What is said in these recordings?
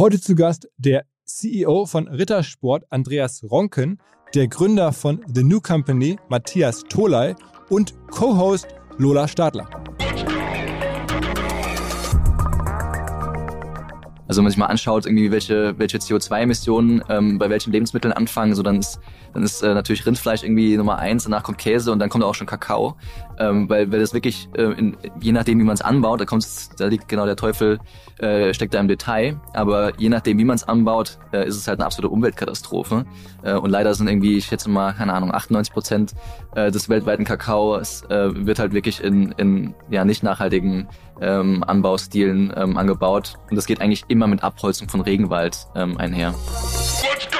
Heute zu Gast der CEO von Rittersport, Andreas Ronken, der Gründer von The New Company, Matthias Toley und Co-Host Lola Stadler. Also wenn man sich mal anschaut, irgendwie welche, welche CO2-Emissionen ähm, bei welchen Lebensmitteln anfangen, so dann ist, dann ist äh, natürlich Rindfleisch irgendwie Nummer eins, danach kommt Käse und dann kommt auch schon Kakao. Ähm, weil, weil das wirklich, äh, in, je nachdem wie man es anbaut, da kommt's, da liegt genau der Teufel, äh, steckt da im Detail. Aber je nachdem, wie man es anbaut, äh, ist es halt eine absolute Umweltkatastrophe. Äh, und leider sind irgendwie, ich schätze mal, keine Ahnung, 98 Prozent äh, des weltweiten Kakaos äh, wird halt wirklich in, in ja nicht nachhaltigen ähm, Anbaustilen ähm, angebaut. Und das geht eigentlich immer mit Abholzung von Regenwald ähm, einher. Let's go!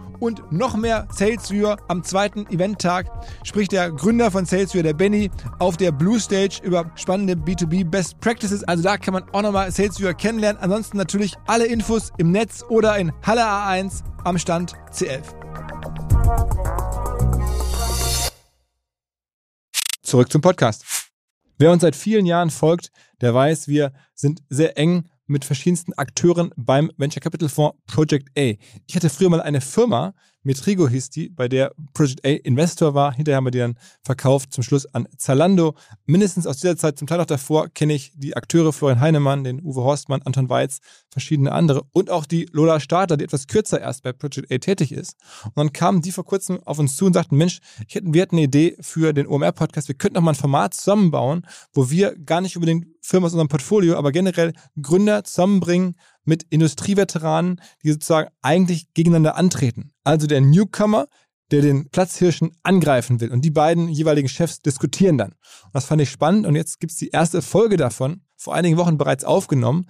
und noch mehr SalesViewer am zweiten Eventtag spricht der Gründer von SalesViewer, der Benny, auf der Blue Stage über spannende B2B Best Practices. Also da kann man auch nochmal SalesViewer kennenlernen. Ansonsten natürlich alle Infos im Netz oder in Halle A1 am Stand C11. Zurück zum Podcast. Wer uns seit vielen Jahren folgt, der weiß, wir sind sehr eng mit verschiedensten Akteuren beim Venture Capital Fonds Project A. Ich hatte früher mal eine Firma, Metrigo hieß die, bei der Project A Investor war. Hinterher haben wir die dann verkauft, zum Schluss an Zalando. Mindestens aus dieser Zeit, zum Teil auch davor, kenne ich die Akteure Florian Heinemann, den Uwe Horstmann, Anton Weiz, verschiedene andere und auch die Lola Starter, die etwas kürzer erst bei Project A tätig ist. Und dann kamen die vor kurzem auf uns zu und sagten, Mensch, hätten, wir hätten eine Idee für den OMR-Podcast, wir könnten noch mal ein Format zusammenbauen, wo wir gar nicht unbedingt Firmen aus unserem Portfolio, aber generell Gründer zusammenbringen mit Industrieveteranen, die sozusagen eigentlich gegeneinander antreten. Also der Newcomer, der den Platzhirschen angreifen will. Und die beiden jeweiligen Chefs diskutieren dann. Und das fand ich spannend. Und jetzt gibt es die erste Folge davon, vor einigen Wochen bereits aufgenommen.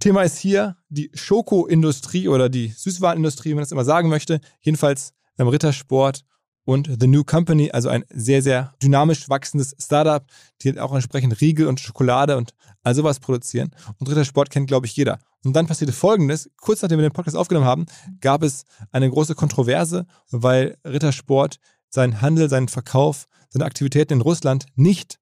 Thema ist hier die Schokoindustrie oder die Süßwarenindustrie, wie man das immer sagen möchte. Jedenfalls beim Rittersport und The New Company, also ein sehr, sehr dynamisch wachsendes Startup, die auch entsprechend Riegel und Schokolade und all sowas produzieren. Und Rittersport kennt, glaube ich, jeder. Und dann passierte Folgendes. Kurz nachdem wir den Podcast aufgenommen haben, gab es eine große Kontroverse, weil Rittersport seinen Handel, seinen Verkauf, seine Aktivitäten in Russland nicht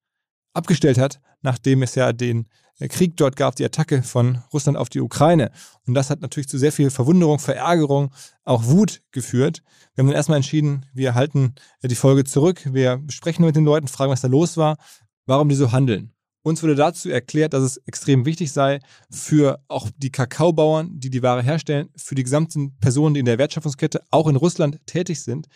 abgestellt hat, nachdem es ja den Krieg dort gab, die Attacke von Russland auf die Ukraine. Und das hat natürlich zu sehr viel Verwunderung, Verärgerung, auch Wut geführt. Wir haben dann erstmal entschieden, wir halten die Folge zurück, wir sprechen mit den Leuten, fragen, was da los war, warum die so handeln. Uns wurde dazu erklärt, dass es extrem wichtig sei für auch die Kakaobauern, die die Ware herstellen, für die gesamten Personen, die in der Wertschöpfungskette auch in Russland tätig sind,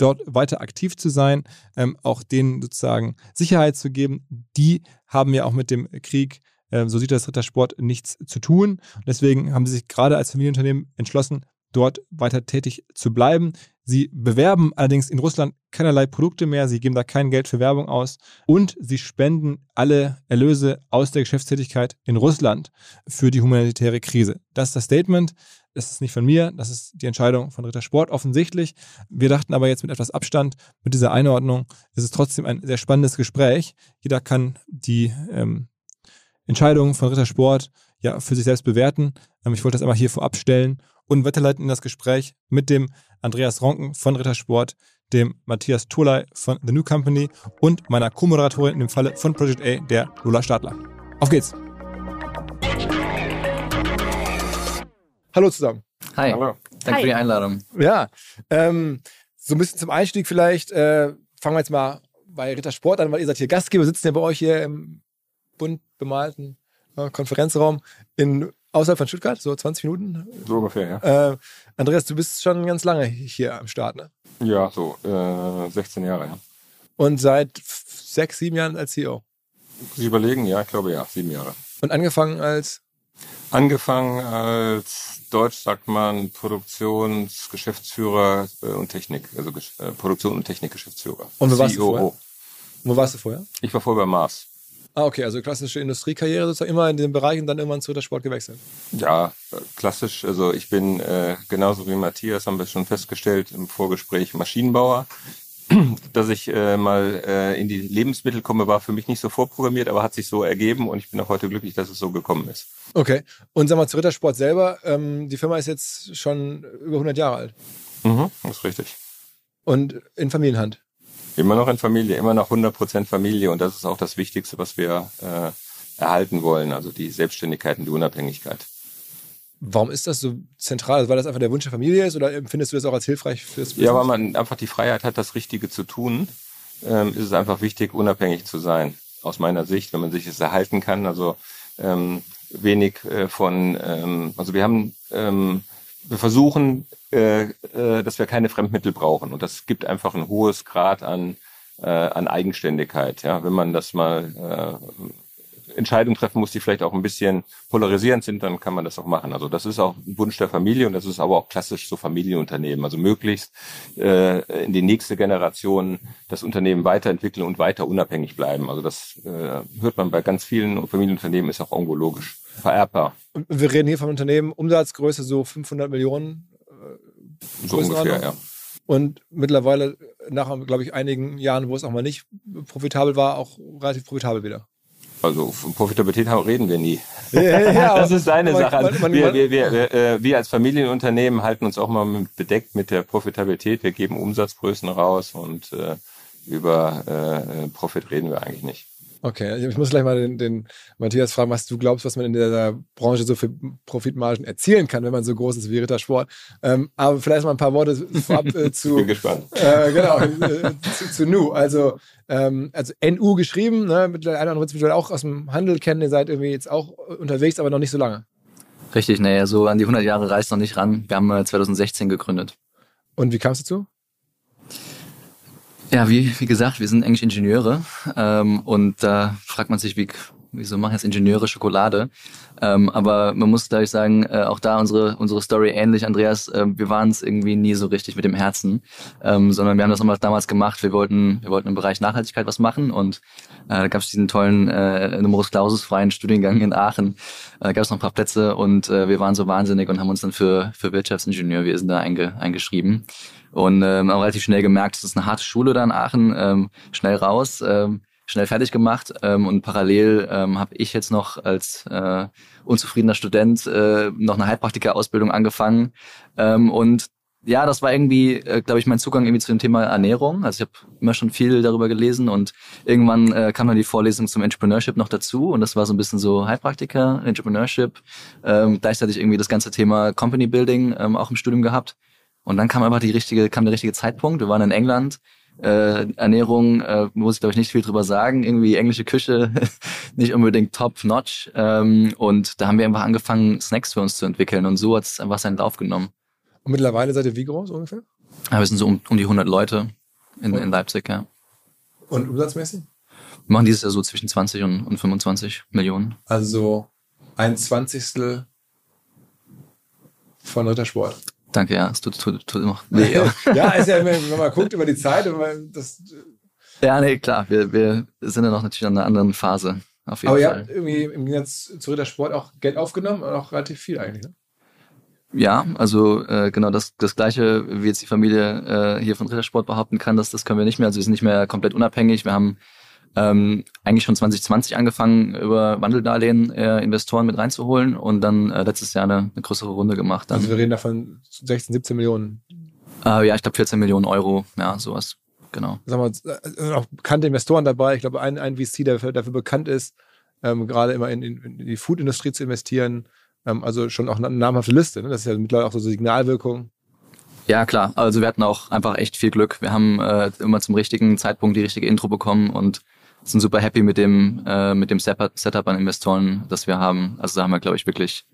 dort weiter aktiv zu sein, ähm, auch denen sozusagen Sicherheit zu geben. Die haben ja auch mit dem Krieg, äh, so sieht das Rittersport, nichts zu tun. Deswegen haben sie sich gerade als Familienunternehmen entschlossen, dort weiter tätig zu bleiben. Sie bewerben allerdings in Russland keinerlei Produkte mehr, sie geben da kein Geld für Werbung aus und sie spenden alle Erlöse aus der Geschäftstätigkeit in Russland für die humanitäre Krise. Das ist das Statement. Das ist nicht von mir, das ist die Entscheidung von Ritter Sport offensichtlich. Wir dachten aber jetzt mit etwas Abstand, mit dieser Einordnung, ist es trotzdem ein sehr spannendes Gespräch. Jeder kann die ähm, Entscheidung von Ritter Sport ja für sich selbst bewerten. Ähm, ich wollte das einmal hier vorab stellen und weiterleiten in das Gespräch mit dem Andreas Ronken von Rittersport, dem Matthias Toley von The New Company und meiner Co-Moderatorin in dem Falle von Project A, der Lola Stadler. Auf geht's! Hallo zusammen. Hi. Hallo. Danke Hi. für die Einladung. Ja, ähm, so ein bisschen zum Einstieg vielleicht. Äh, fangen wir jetzt mal bei Rittersport an, weil ihr seid hier Gastgeber, sitzen ja bei euch hier im bunt bemalten äh, Konferenzraum in außerhalb von Stuttgart, so 20 Minuten. So ungefähr, ja. Äh, Andreas, du bist schon ganz lange hier am Start, ne? Ja, so äh, 16 Jahre, ja. Und seit sechs, sieben Jahren als CEO. Sie überlegen, ja, ich glaube ja, sieben Jahre. Und angefangen als, Angefangen als Deutsch sagt man Produktionsgeschäftsführer äh, und Technik, also äh, Produktion und Technikgeschäftsführer. Und wo warst du COO. vorher? wo warst du vorher? Ich war vorher bei Mars. Ah, okay, also klassische Industriekarriere sozusagen, immer in dem Bereich und dann irgendwann zu der Sport gewechselt. Ja, klassisch. Also ich bin äh, genauso wie Matthias, haben wir schon festgestellt im Vorgespräch, Maschinenbauer. Dass ich äh, mal äh, in die Lebensmittel komme, war für mich nicht so vorprogrammiert, aber hat sich so ergeben und ich bin auch heute glücklich, dass es so gekommen ist. Okay. Und sag mal, zu Rittersport selber, ähm, die Firma ist jetzt schon über 100 Jahre alt Mhm, das ist richtig. und in Familienhand. Immer noch in Familie, immer noch 100% Familie und das ist auch das Wichtigste, was wir äh, erhalten wollen, also die Selbstständigkeit und die Unabhängigkeit. Warum ist das so zentral? Weil das einfach der Wunsch der Familie ist oder empfindest du das auch als hilfreich fürs Business? Ja, weil man einfach die Freiheit hat, das Richtige zu tun, ähm, ist es einfach wichtig, unabhängig zu sein. Aus meiner Sicht, wenn man sich es erhalten kann. Also ähm, wenig äh, von, ähm, also wir haben, ähm, wir versuchen, äh, äh, dass wir keine Fremdmittel brauchen. Und das gibt einfach ein hohes Grad an, äh, an Eigenständigkeit. Ja, wenn man das mal äh, Entscheidungen treffen muss, die vielleicht auch ein bisschen polarisierend sind, dann kann man das auch machen. Also das ist auch ein Wunsch der Familie und das ist aber auch klassisch so Familienunternehmen. Also möglichst äh, in die nächste Generation das Unternehmen weiterentwickeln und weiter unabhängig bleiben. Also das äh, hört man bei ganz vielen Familienunternehmen, ist auch irgendwo logisch. Vererbbar, Und Wir reden hier von Unternehmen, Umsatzgröße so 500 Millionen so ungefähr, ja. und mittlerweile nach, glaube ich, einigen Jahren, wo es auch mal nicht profitabel war, auch relativ profitabel wieder. Also von Profitabilität reden wir nie. Ja, ja, das aber- ist seine aber Sache. Also man- man- wir, wir, wir, wir, äh, wir als Familienunternehmen halten uns auch mal mit, bedeckt mit der Profitabilität. Wir geben Umsatzgrößen raus und äh, über äh, Profit reden wir eigentlich nicht. Okay, ich muss gleich mal den, den Matthias fragen, was du glaubst, was man in der Branche so für Profitmargen erzielen kann, wenn man so groß ist wie Rittersport. Ähm, aber vielleicht mal ein paar Worte vorab äh, zu, Bin gespannt. äh, genau, äh, zu, zu Nu. Also, ähm, also NU geschrieben, ne, mittlerweile einer wird es mittlerweile auch aus dem Handel kennen, ihr seid irgendwie jetzt auch unterwegs, aber noch nicht so lange. Richtig, naja, so an die 100 Jahre reißt noch nicht ran. Wir haben äh, 2016 gegründet. Und wie kam es dazu? Ja, wie, wie gesagt, wir sind eigentlich Ingenieure ähm, und da fragt man sich, wie, wieso machen jetzt Ingenieure Schokolade? Ähm, aber man muss gleich sagen, äh, auch da unsere unsere Story ähnlich, Andreas. Äh, wir waren es irgendwie nie so richtig mit dem Herzen, ähm, sondern wir haben das damals gemacht. Wir wollten wir wollten im Bereich Nachhaltigkeit was machen und äh, da gab es diesen tollen äh, Numerus Clausus freien Studiengang in Aachen. Äh, da gab es noch ein paar Plätze und äh, wir waren so wahnsinnig und haben uns dann für für Wirtschaftsingenieurwesen da einge, eingeschrieben und ähm, auch relativ schnell gemerkt, es ist eine harte Schule da in Aachen, ähm, schnell raus, ähm, schnell fertig gemacht ähm, und parallel ähm, habe ich jetzt noch als äh, unzufriedener Student äh, noch eine Heilpraktiker-Ausbildung angefangen ähm, und ja, das war irgendwie, äh, glaube ich, mein Zugang irgendwie zu dem Thema Ernährung. Also ich habe immer schon viel darüber gelesen und irgendwann äh, kam dann die Vorlesung zum Entrepreneurship noch dazu und das war so ein bisschen so Heilpraktiker, Entrepreneurship, ähm, gleichzeitig irgendwie das ganze Thema Company Building ähm, auch im Studium gehabt. Und dann kam einfach die richtige, kam der richtige Zeitpunkt. Wir waren in England. Äh, Ernährung äh, muss ich glaube ich nicht viel drüber sagen. Irgendwie englische Küche nicht unbedingt top notch. Ähm, und da haben wir einfach angefangen Snacks für uns zu entwickeln und so hat es einfach seinen Lauf genommen. Und mittlerweile seid ihr wie groß ungefähr? Aber wir sind so um, um die 100 Leute in, in Leipzig. Ja. Und umsatzmäßig? Wir machen dieses Jahr so zwischen 20 und, und 25 Millionen. Also ein Zwanzigstel von Rittersport. Danke, ja, es tut, tut, tut weh. aber- ja, ist ja, wenn man guckt über die Zeit, das, ja, nee, klar, wir, wir sind ja noch natürlich an einer anderen Phase. Auf jeden aber ihr Fall. habt irgendwie im Gegensatz zu Rittersport auch Geld aufgenommen und auch relativ viel eigentlich. Ne? Ja, also äh, genau das, das gleiche, wie jetzt die Familie äh, hier von Rittersport behaupten kann, das, das können wir nicht mehr. Also wir sind nicht mehr komplett unabhängig. Wir haben ähm, eigentlich schon 2020 angefangen, über Wandeldarlehen äh, Investoren mit reinzuholen und dann äh, letztes Jahr eine, eine größere Runde gemacht. Dann. Also wir reden davon 16, 17 Millionen. äh, ja, ich glaube 14 Millionen Euro, ja, sowas. Genau. Sagen wir, mal, äh, auch bekannte Investoren dabei. Ich glaube, ein, ein VC, der dafür, dafür bekannt ist, ähm, gerade immer in, in, die Food-Industrie zu investieren. Ähm, also schon auch eine namhafte Liste. Ne? Das ist ja mittlerweile auch so Signalwirkung. Ja, klar. Also wir hatten auch einfach echt viel Glück. Wir haben äh, immer zum richtigen Zeitpunkt die richtige Intro bekommen und sind super happy mit dem, äh, mit dem Setup an Investoren, das wir haben. Also da haben wir, glaube ich, wirklich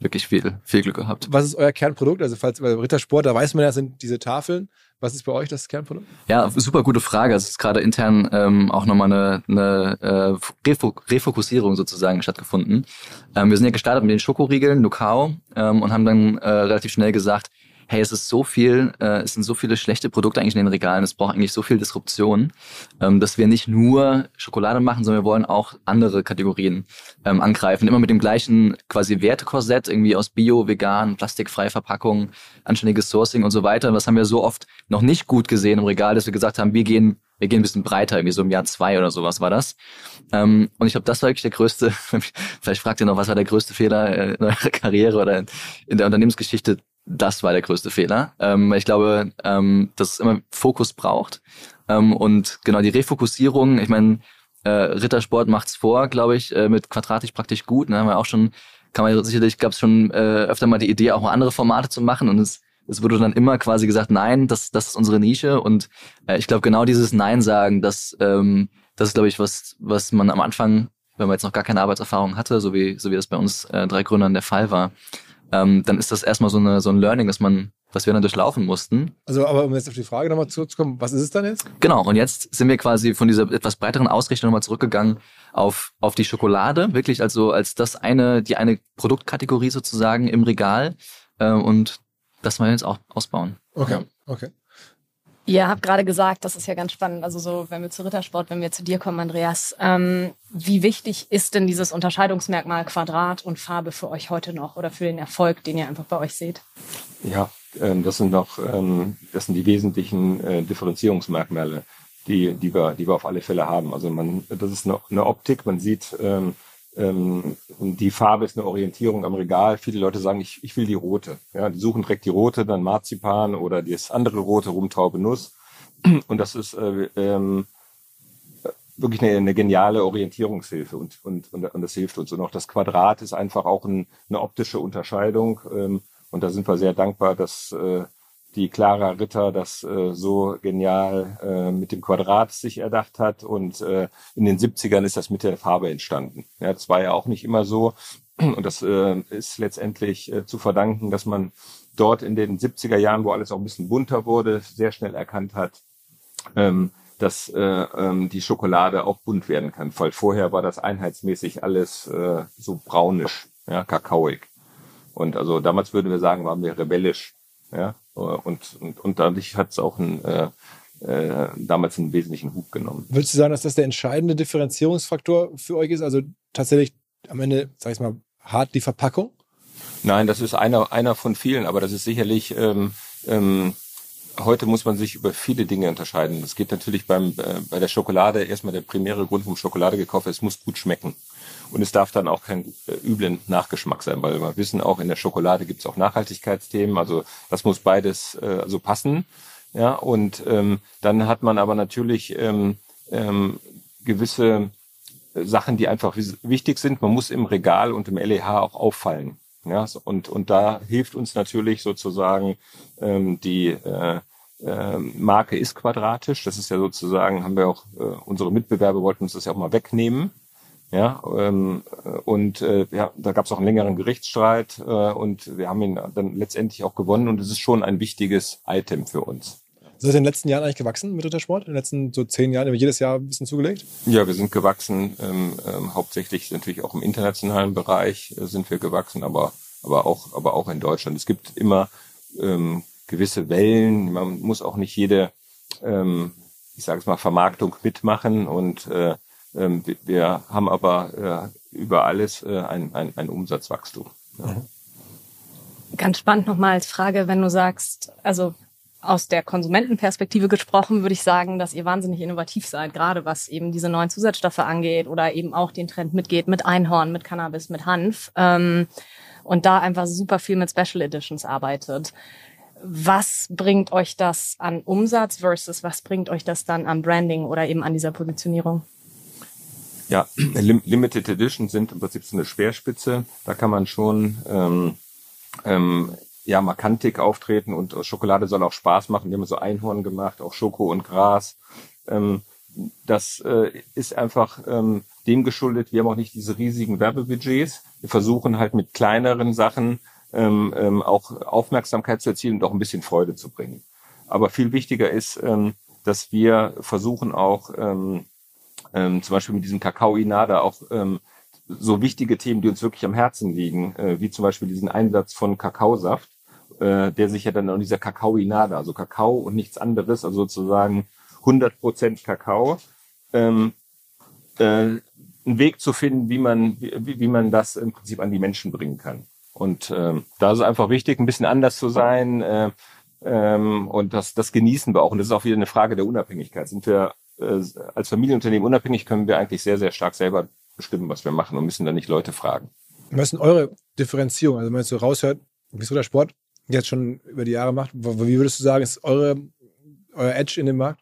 wirklich viel, viel Glück gehabt. Was ist euer Kernprodukt? Also falls bei Rittersport, da weiß man ja, sind diese Tafeln. Was ist bei euch das Kernprodukt? Ja, super gute Frage. Es ist gerade intern ähm, auch nochmal eine, eine äh, Refokussierung sozusagen stattgefunden. Ähm, wir sind ja gestartet mit den Schokoriegeln, Nukao, ähm, und haben dann äh, relativ schnell gesagt, hey, es ist so viel, äh, es sind so viele schlechte Produkte eigentlich in den Regalen, es braucht eigentlich so viel Disruption, ähm, dass wir nicht nur Schokolade machen, sondern wir wollen auch andere Kategorien ähm, angreifen. Immer mit dem gleichen quasi Wertekorsett, irgendwie aus Bio, Vegan, plastikfreie Verpackung, anständiges Sourcing und so weiter. Was haben wir so oft noch nicht gut gesehen im Regal, dass wir gesagt haben, wir gehen wir gehen ein bisschen breiter, irgendwie so im Jahr zwei oder sowas war das. Ähm, und ich glaube, das war wirklich der größte, vielleicht fragt ihr noch, was war der größte Fehler äh, in eurer Karriere oder in der Unternehmensgeschichte? Das war der größte Fehler. Ähm, ich glaube, ähm, dass es immer Fokus braucht. Ähm, und genau die Refokussierung, ich meine, äh, Rittersport macht's vor, glaube ich, äh, mit quadratisch praktisch gut. Ne? Haben wir auch schon, kann man sicherlich, gab es schon äh, öfter mal die Idee, auch mal andere Formate zu machen. Und es, es wurde dann immer quasi gesagt, nein, das, das ist unsere Nische. Und äh, ich glaube, genau dieses Nein sagen, das, ähm, das ist, glaube ich, was, was man am Anfang, wenn man jetzt noch gar keine Arbeitserfahrung hatte, so wie, so wie das bei uns äh, drei Gründern der Fall war, ähm, dann ist das erstmal so, eine, so ein Learning, dass man was wir dann durchlaufen mussten. Also, aber um jetzt auf die Frage nochmal zurückzukommen, was ist es dann jetzt? Genau, und jetzt sind wir quasi von dieser etwas breiteren Ausrichtung nochmal zurückgegangen auf, auf die Schokolade, wirklich also als das eine, die eine Produktkategorie sozusagen im Regal. Äh, und das wollen wir jetzt auch ausbauen. Okay, okay. Ihr habt gerade gesagt, das ist ja ganz spannend, also so, wenn wir zu Rittersport, wenn wir zu dir kommen, Andreas, ähm, wie wichtig ist denn dieses Unterscheidungsmerkmal Quadrat und Farbe für euch heute noch oder für den Erfolg, den ihr einfach bei euch seht? Ja, ähm, das sind noch, ähm, das sind die wesentlichen äh, Differenzierungsmerkmale, die, die wir, die wir auf alle Fälle haben. Also man, das ist eine, eine Optik, man sieht, ähm, ähm, die Farbe ist eine Orientierung am Regal. Viele Leute sagen, ich, ich will die rote. Ja, die suchen direkt die rote, dann Marzipan oder das andere rote, Rumtaube Nuss. Und das ist äh, ähm, wirklich eine, eine geniale Orientierungshilfe und, und, und, und das hilft uns. Und auch das Quadrat ist einfach auch ein, eine optische Unterscheidung. Ähm, und da sind wir sehr dankbar, dass äh, die Clara Ritter das äh, so genial äh, mit dem Quadrat sich erdacht hat. Und äh, in den 70ern ist das mit der Farbe entstanden. Ja, das war ja auch nicht immer so. Und das äh, ist letztendlich äh, zu verdanken, dass man dort in den 70er Jahren, wo alles auch ein bisschen bunter wurde, sehr schnell erkannt hat, ähm, dass äh, ähm, die Schokolade auch bunt werden kann. Weil vorher war das einheitsmäßig alles äh, so braunisch, ja, kakaoig. Und also damals würden wir sagen, waren wir rebellisch. Ja, und, und, und dadurch hat es auch ein, äh, äh, damals einen wesentlichen Hub genommen. Würdest du sagen, dass das der entscheidende Differenzierungsfaktor für euch ist? Also tatsächlich am Ende, sag ich mal, hart die Verpackung? Nein, das ist einer, einer von vielen, aber das ist sicherlich, ähm, ähm, heute muss man sich über viele Dinge unterscheiden. Das geht natürlich beim, äh, bei der Schokolade erstmal der primäre Grund, warum Schokolade gekauft ist, es muss gut schmecken. Und es darf dann auch kein äh, üblen Nachgeschmack sein, weil wir wissen auch, in der Schokolade gibt es auch Nachhaltigkeitsthemen. Also das muss beides äh, also passen. Ja, und ähm, dann hat man aber natürlich ähm, ähm, gewisse Sachen, die einfach wichtig sind. Man muss im Regal und im LEH auch auffallen. Ja, und, und da hilft uns natürlich sozusagen ähm, die äh, äh, Marke ist quadratisch. Das ist ja sozusagen, haben wir auch, äh, unsere Mitbewerber wollten uns das ja auch mal wegnehmen. Ja, ähm, und äh, ja, da gab es auch einen längeren Gerichtsstreit äh, und wir haben ihn dann letztendlich auch gewonnen und es ist schon ein wichtiges Item für uns. Seid ihr in den letzten Jahren eigentlich gewachsen mit Rittersport? In den letzten so zehn Jahren jedes Jahr ein bisschen zugelegt? Ja, wir sind gewachsen, ähm, ähm, hauptsächlich natürlich auch im internationalen Bereich äh, sind wir gewachsen, aber, aber, auch, aber auch in Deutschland. Es gibt immer ähm, gewisse Wellen, man muss auch nicht jede, ähm, ich sage es mal, Vermarktung mitmachen und äh, ähm, wir haben aber äh, über alles äh, ein, ein, ein Umsatzwachstum. Ja. Mhm. Ganz spannend nochmal als Frage, wenn du sagst, also aus der Konsumentenperspektive gesprochen, würde ich sagen, dass ihr wahnsinnig innovativ seid, gerade was eben diese neuen Zusatzstoffe angeht oder eben auch den Trend mitgeht mit Einhorn, mit Cannabis, mit Hanf ähm, und da einfach super viel mit Special Editions arbeitet. Was bringt euch das an Umsatz versus was bringt euch das dann am Branding oder eben an dieser Positionierung? Ja, Limited Edition sind im Prinzip so eine Speerspitze. Da kann man schon ähm, ähm, ja markantig auftreten und Schokolade soll auch Spaß machen. Wir haben so Einhorn gemacht, auch Schoko und Gras. Ähm, das äh, ist einfach ähm, dem geschuldet, wir haben auch nicht diese riesigen Werbebudgets. Wir versuchen halt mit kleineren Sachen ähm, ähm, auch Aufmerksamkeit zu erzielen und auch ein bisschen Freude zu bringen. Aber viel wichtiger ist, ähm, dass wir versuchen auch ähm, ähm, zum Beispiel mit diesem Kakao Inada auch ähm, so wichtige Themen, die uns wirklich am Herzen liegen, äh, wie zum Beispiel diesen Einsatz von Kakaosaft, äh, der sich ja dann an dieser Kakao Inada, also Kakao und nichts anderes, also sozusagen 100% Kakao, ähm, äh, einen Weg zu finden, wie man, wie, wie man das im Prinzip an die Menschen bringen kann. Und ähm, da ist es einfach wichtig, ein bisschen anders zu sein. Äh, ähm, und das, das genießen wir auch. Und das ist auch wieder eine Frage der Unabhängigkeit. Sind wir äh, als Familienunternehmen unabhängig, können wir eigentlich sehr, sehr stark selber bestimmen, was wir machen und müssen dann nicht Leute fragen. Was ist denn eure Differenzierung? Also wenn man jetzt so raushört, wieso der Sport jetzt schon über die Jahre macht, wie würdest du sagen, ist eure, euer Edge in dem Markt?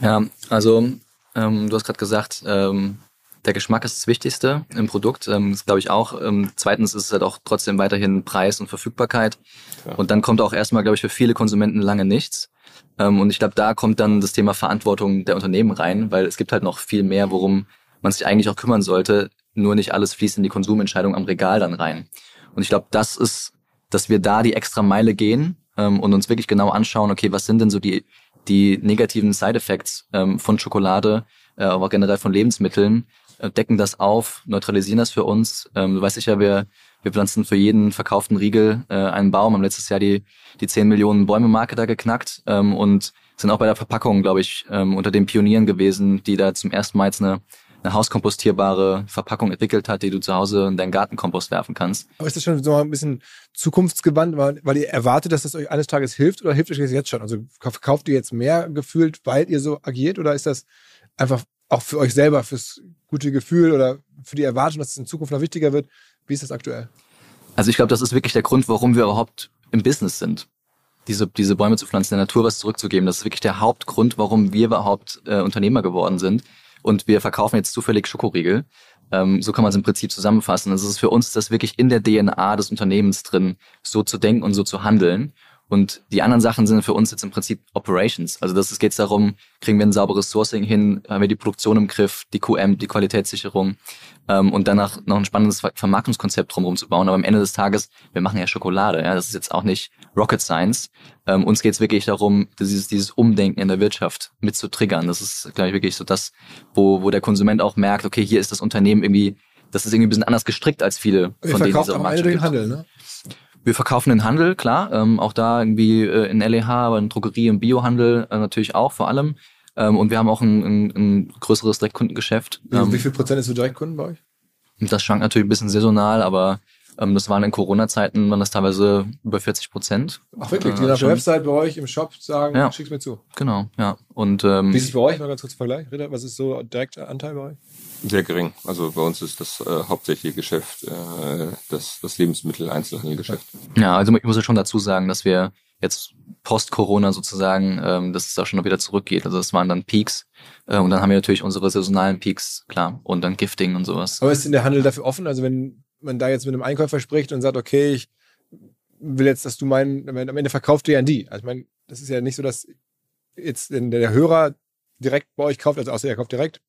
Ja, also ähm, du hast gerade gesagt, ähm, der Geschmack ist das Wichtigste im Produkt. Ähm, das glaube ich auch. Ähm, zweitens ist es halt auch trotzdem weiterhin Preis und Verfügbarkeit. Ja. Und dann kommt auch erstmal, glaube ich, für viele Konsumenten lange nichts. Ähm, und ich glaube, da kommt dann das Thema Verantwortung der Unternehmen rein, weil es gibt halt noch viel mehr, worum man sich eigentlich auch kümmern sollte. Nur nicht alles fließt in die Konsumentscheidung am Regal dann rein. Und ich glaube, das ist, dass wir da die extra Meile gehen ähm, und uns wirklich genau anschauen, okay, was sind denn so die, die negativen Side-Effects ähm, von Schokolade, äh, aber generell von Lebensmitteln, decken das auf, neutralisieren das für uns. Ähm, du weißt sicher, wir, wir pflanzen für jeden verkauften Riegel äh, einen Baum, haben letztes Jahr die, die 10 Millionen Bäume-Marke da geknackt ähm, und sind auch bei der Verpackung, glaube ich, ähm, unter den Pionieren gewesen, die da zum ersten Mal jetzt eine, eine hauskompostierbare Verpackung entwickelt hat, die du zu Hause in deinen Gartenkompost werfen kannst. Aber ist das schon so ein bisschen zukunftsgewandt, weil, weil ihr erwartet, dass das euch eines Tages hilft oder hilft euch das jetzt schon? Also verkauft ihr jetzt mehr gefühlt, weil ihr so agiert oder ist das einfach auch für euch selber, fürs gute Gefühl oder für die Erwartung, dass es in Zukunft noch wichtiger wird? Wie ist das aktuell? Also ich glaube, das ist wirklich der Grund, warum wir überhaupt im Business sind. Diese, diese Bäume zu pflanzen, der Natur was zurückzugeben. Das ist wirklich der Hauptgrund, warum wir überhaupt äh, Unternehmer geworden sind. Und wir verkaufen jetzt zufällig Schokoriegel. Ähm, so kann man es im Prinzip zusammenfassen. Also es ist für uns das wirklich in der DNA des Unternehmens drin, so zu denken und so zu handeln. Und die anderen Sachen sind für uns jetzt im Prinzip Operations. Also das geht darum, kriegen wir ein sauberes Sourcing hin, haben wir die Produktion im Griff, die QM, die Qualitätssicherung ähm, und danach noch ein spannendes Vermarktungskonzept drumherum zu bauen. Aber am Ende des Tages, wir machen ja Schokolade. Ja, das ist jetzt auch nicht Rocket Science. Ähm, uns geht es wirklich darum, dieses, dieses Umdenken in der Wirtschaft mit zu triggern. Das ist, glaube ich, wirklich so das, wo, wo der Konsument auch merkt, okay, hier ist das Unternehmen irgendwie, das ist irgendwie ein bisschen anders gestrickt als viele von Ihr denen, die es am Ende durch Handel, ne? Wir verkaufen den Handel, klar, ähm, auch da irgendwie äh, in LEH, aber in Drogerie, im Biohandel äh, natürlich auch vor allem. Ähm, und wir haben auch ein, ein, ein größeres Direktkundengeschäft. Wie, ähm, wie viel Prozent ist für Direktkunden bei euch? Das schwankt natürlich ein bisschen saisonal, aber ähm, das waren in Corona-Zeiten, waren das teilweise über 40 Prozent. Ach wirklich, die äh, auf der Website bei euch im Shop sagen, ja. schick's mir zu. Genau, ja. Und, ähm, Wie ist es bei euch? Mal ganz kurz Vergleich. Ritter, was ist so direkter Anteil bei euch? Sehr gering. Also bei uns ist das äh, hauptsächliche Geschäft äh, das, das Lebensmittel-Einzelhandelgeschäft. Ja, also ich muss ja schon dazu sagen, dass wir jetzt post-Corona sozusagen, ähm, dass es da schon noch wieder zurückgeht. Also das waren dann Peaks. Äh, und dann haben wir natürlich unsere saisonalen Peaks, klar. Und dann Gifting und sowas. Aber ist denn der Handel dafür offen? Also wenn man da jetzt mit einem Einkäufer spricht und sagt, okay, ich will jetzt, dass du meinen, am Ende verkauft ja an die. Also ich meine, das ist ja nicht so, dass jetzt der Hörer direkt bei euch kauft, also außer er kauft direkt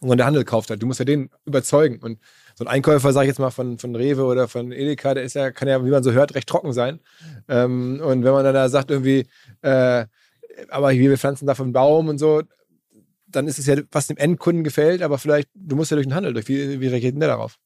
und der Handel kauft halt. Du musst ja den überzeugen. Und so ein Einkäufer, sag ich jetzt mal, von, von Rewe oder von Edeka, der ist ja, kann ja, wie man so hört, recht trocken sein. Ähm, und wenn man dann da sagt, irgendwie, äh, aber wir pflanzen davon einen Baum und so, dann ist es ja, was dem Endkunden gefällt, aber vielleicht, du musst ja durch den Handel durch. Wie, wie reagiert denn der darauf?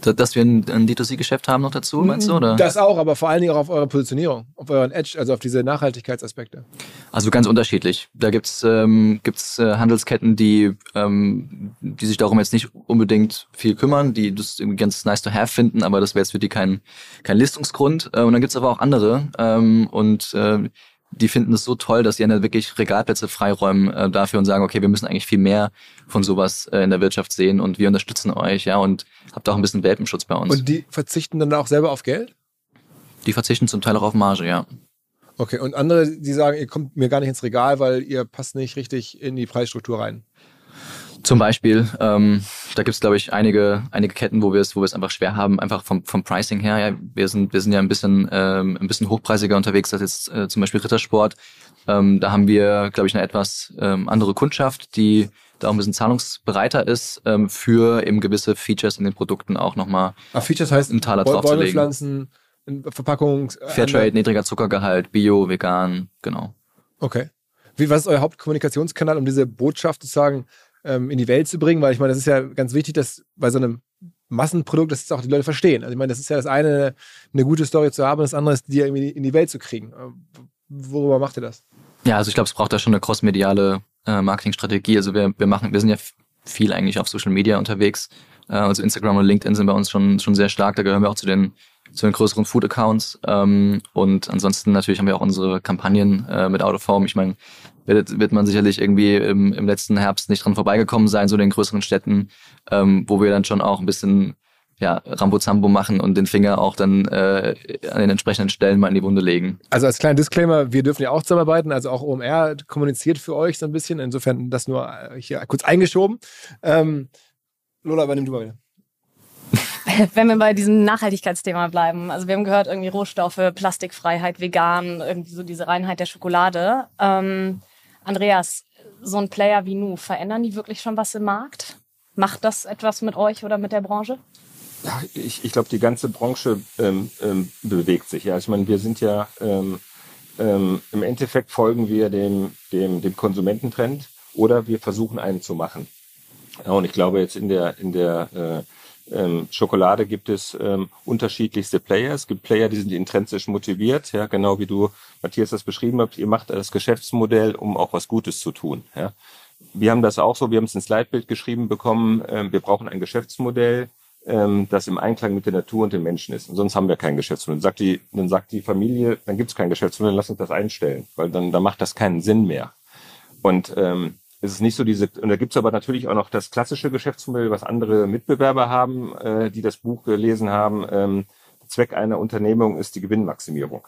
Dass wir ein, ein D2C-Geschäft haben noch dazu, meinst du? Oder? Das auch, aber vor allen Dingen auch auf eure Positionierung, auf euren Edge, also auf diese Nachhaltigkeitsaspekte. Also ganz unterschiedlich. Da gibt's ähm, gibt's äh, Handelsketten, die, ähm, die sich darum jetzt nicht unbedingt viel kümmern, die das irgendwie ganz nice to have finden, aber das wäre jetzt für die kein, kein Listungsgrund. Äh, und dann gibt's aber auch andere. Ähm, und äh, die finden es so toll, dass sie dann wirklich Regalplätze freiräumen äh, dafür und sagen, okay, wir müssen eigentlich viel mehr von sowas äh, in der Wirtschaft sehen und wir unterstützen euch, ja, und habt auch ein bisschen Welpenschutz bei uns. Und die verzichten dann auch selber auf Geld? Die verzichten zum Teil auch auf Marge, ja. Okay, und andere, die sagen, ihr kommt mir gar nicht ins Regal, weil ihr passt nicht richtig in die Preisstruktur rein. Zum Beispiel, ähm, da gibt es, glaube ich, einige, einige Ketten, wo wir es, wo wir es einfach schwer haben, einfach vom, vom Pricing her. Ja, wir sind, wir sind ja ein bisschen, ähm, ein bisschen hochpreisiger unterwegs als jetzt äh, zum Beispiel Rittersport. Ähm, da haben wir, glaube ich, eine etwas ähm, andere Kundschaft, die da auch ein bisschen zahlungsbereiter ist, ähm, für eben gewisse Features in den Produkten auch nochmal Ah, Features heißt einen Taler Bäume draufzulegen. pflanzen, Verpackung. äh, Fairtrade, niedriger Zuckergehalt, Bio, vegan, genau. Okay. Wie, was ist euer Hauptkommunikationskanal, um diese Botschaft sozusagen ähm, in die Welt zu bringen? Weil ich meine, das ist ja ganz wichtig, dass bei so einem Massenprodukt, dass es auch die Leute verstehen. Also ich meine, das ist ja das eine, eine gute Story zu haben, und das andere ist, die irgendwie in die Welt zu kriegen. Ähm, Worüber macht ihr das? Ja, also ich glaube, es braucht da schon eine crossmediale äh, Marketingstrategie. Also wir, wir machen, wir sind ja viel eigentlich auf Social Media unterwegs. Äh, also Instagram und LinkedIn sind bei uns schon, schon sehr stark. Da gehören wir auch zu den, zu den größeren Food-Accounts. Ähm, und ansonsten natürlich haben wir auch unsere Kampagnen äh, mit Out of Home. Ich meine, wird, wird man sicherlich irgendwie im, im letzten Herbst nicht dran vorbeigekommen sein, so in den größeren Städten, ähm, wo wir dann schon auch ein bisschen ja, Rambo-Zambo machen und den Finger auch dann äh, an den entsprechenden Stellen mal in die Wunde legen. Also als kleiner Disclaimer, wir dürfen ja auch zusammenarbeiten, also auch OMR kommuniziert für euch so ein bisschen. Insofern das nur äh, hier kurz eingeschoben. Ähm, Lola, übernimm du mal wieder. Wenn wir bei diesem Nachhaltigkeitsthema bleiben, also wir haben gehört, irgendwie Rohstoffe, Plastikfreiheit, vegan, irgendwie so diese Reinheit der Schokolade. Ähm, Andreas, so ein Player wie Nu, verändern die wirklich schon was im Markt? Macht das etwas mit euch oder mit der Branche? Ja, ich, ich glaube, die ganze Branche ähm, ähm, bewegt sich. Ja, ich meine, wir sind ja ähm, ähm, im Endeffekt folgen wir dem, dem, dem Konsumententrend oder wir versuchen einen zu machen. Ja, und ich glaube, jetzt in der in der äh, ähm, Schokolade gibt es ähm, unterschiedlichste Player. Es gibt Player, die sind intrinsisch motiviert, ja, genau wie du, Matthias, das beschrieben habt. Ihr macht das Geschäftsmodell, um auch was Gutes zu tun. Ja. Wir haben das auch so, wir haben es ins Leitbild geschrieben bekommen, ähm, wir brauchen ein Geschäftsmodell, ähm, das im Einklang mit der Natur und den Menschen ist. Und sonst haben wir kein Geschäftsmodell. Sagt die, dann sagt die Familie, dann gibt es kein Geschäftsmodell, lass uns das einstellen, weil dann, dann macht das keinen Sinn mehr. Und ähm, es ist nicht so diese, und da gibt's aber natürlich auch noch das klassische Geschäftsmodell, was andere Mitbewerber haben, äh, die das Buch gelesen haben. Ähm, Zweck einer Unternehmung ist die Gewinnmaximierung.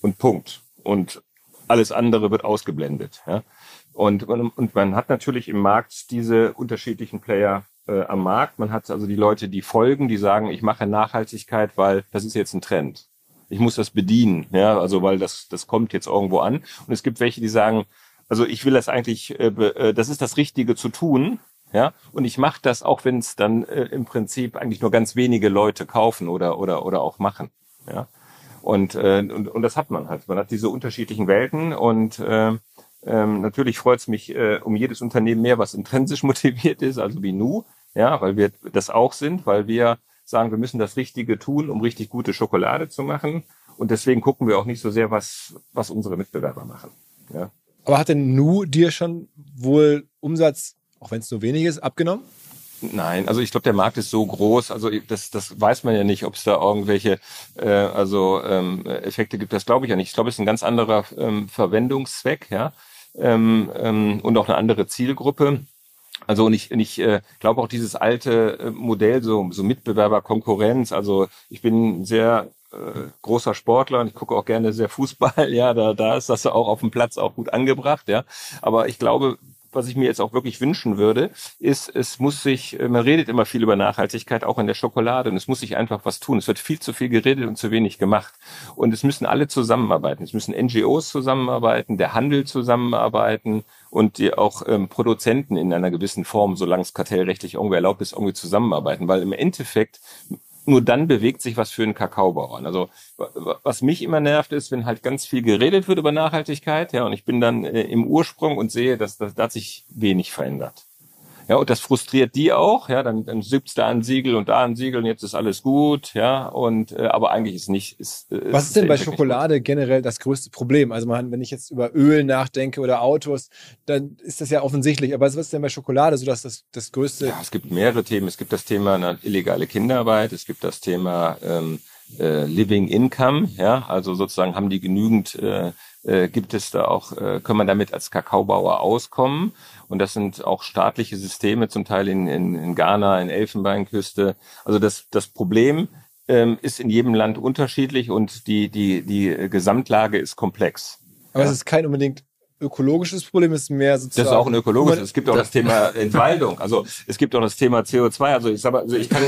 Und Punkt. Und alles andere wird ausgeblendet. Ja? Und, und man hat natürlich im Markt diese unterschiedlichen Player äh, am Markt. Man hat also die Leute, die folgen, die sagen, ich mache Nachhaltigkeit, weil das ist jetzt ein Trend. Ich muss das bedienen, ja, also weil das das kommt jetzt irgendwo an. Und es gibt welche, die sagen, also ich will das eigentlich, äh, äh, das ist das Richtige zu tun, ja, und ich mache das auch, wenn es dann äh, im Prinzip eigentlich nur ganz wenige Leute kaufen oder oder oder auch machen, ja. Und, äh, und, und das hat man halt. Man hat diese unterschiedlichen Welten und äh, ähm, natürlich freut es mich äh, um jedes Unternehmen mehr, was intrinsisch motiviert ist, also wie Nu, ja, weil wir das auch sind, weil wir sagen, wir müssen das Richtige tun, um richtig gute Schokolade zu machen. Und deswegen gucken wir auch nicht so sehr, was, was unsere Mitbewerber machen. Ja. Aber hat denn Nu dir schon wohl Umsatz, auch wenn es nur wenig ist, abgenommen? Nein, also ich glaube, der Markt ist so groß, also das, das weiß man ja nicht, ob es da irgendwelche äh, also ähm, Effekte gibt. Das glaube ich ja nicht. Ich glaube, es ist ein ganz anderer ähm, Verwendungszweck, ja, ähm, ähm, und auch eine andere Zielgruppe. Also und ich, ich äh, glaube auch dieses alte äh, Modell, so, so Mitbewerber, Konkurrenz. Also ich bin sehr äh, großer Sportler und ich gucke auch gerne sehr Fußball. Ja, da, da ist das auch auf dem Platz auch gut angebracht. Ja, aber ich glaube, was ich mir jetzt auch wirklich wünschen würde, ist, es muss sich, äh, man redet immer viel über Nachhaltigkeit, auch in der Schokolade, und es muss sich einfach was tun. Es wird viel zu viel geredet und zu wenig gemacht. Und es müssen alle zusammenarbeiten. Es müssen NGOs zusammenarbeiten, der Handel zusammenarbeiten und die auch ähm, Produzenten in einer gewissen Form, solange es kartellrechtlich irgendwie erlaubt ist, irgendwie zusammenarbeiten. Weil im Endeffekt nur dann bewegt sich was für einen Kakaobauern. Also wa- wa- was mich immer nervt, ist, wenn halt ganz viel geredet wird über Nachhaltigkeit, ja, und ich bin dann äh, im Ursprung und sehe, dass, dass da hat sich wenig verändert. Ja, und das frustriert die auch, ja, dann, dann sitzt da ein Siegel und da ein Siegel und jetzt ist alles gut, ja, und äh, aber eigentlich ist nicht. Ist, äh, Was ist denn bei Schokolade generell das größte Problem? Also man, wenn ich jetzt über Öl nachdenke oder Autos, dann ist das ja offensichtlich. Aber was ist denn bei Schokolade so, dass das das größte? Ja, es gibt mehrere Themen. Es gibt das Thema na, illegale Kinderarbeit, es gibt das Thema ähm, äh, Living Income, ja, also sozusagen haben die genügend, äh, äh, gibt es da auch, äh, kann man damit als Kakaobauer auskommen? Und das sind auch staatliche Systeme, zum Teil in, in, in Ghana, in Elfenbeinküste. Also das, das Problem ähm, ist in jedem Land unterschiedlich und die, die, die Gesamtlage ist komplex. aber ja. es ist kein unbedingt ökologisches Problem, es ist mehr sozusagen. Das ist auch ein ökologisches. Es gibt auch das Thema Entwaldung. Also es gibt auch das Thema CO2. Also ich sag mal, also ich kann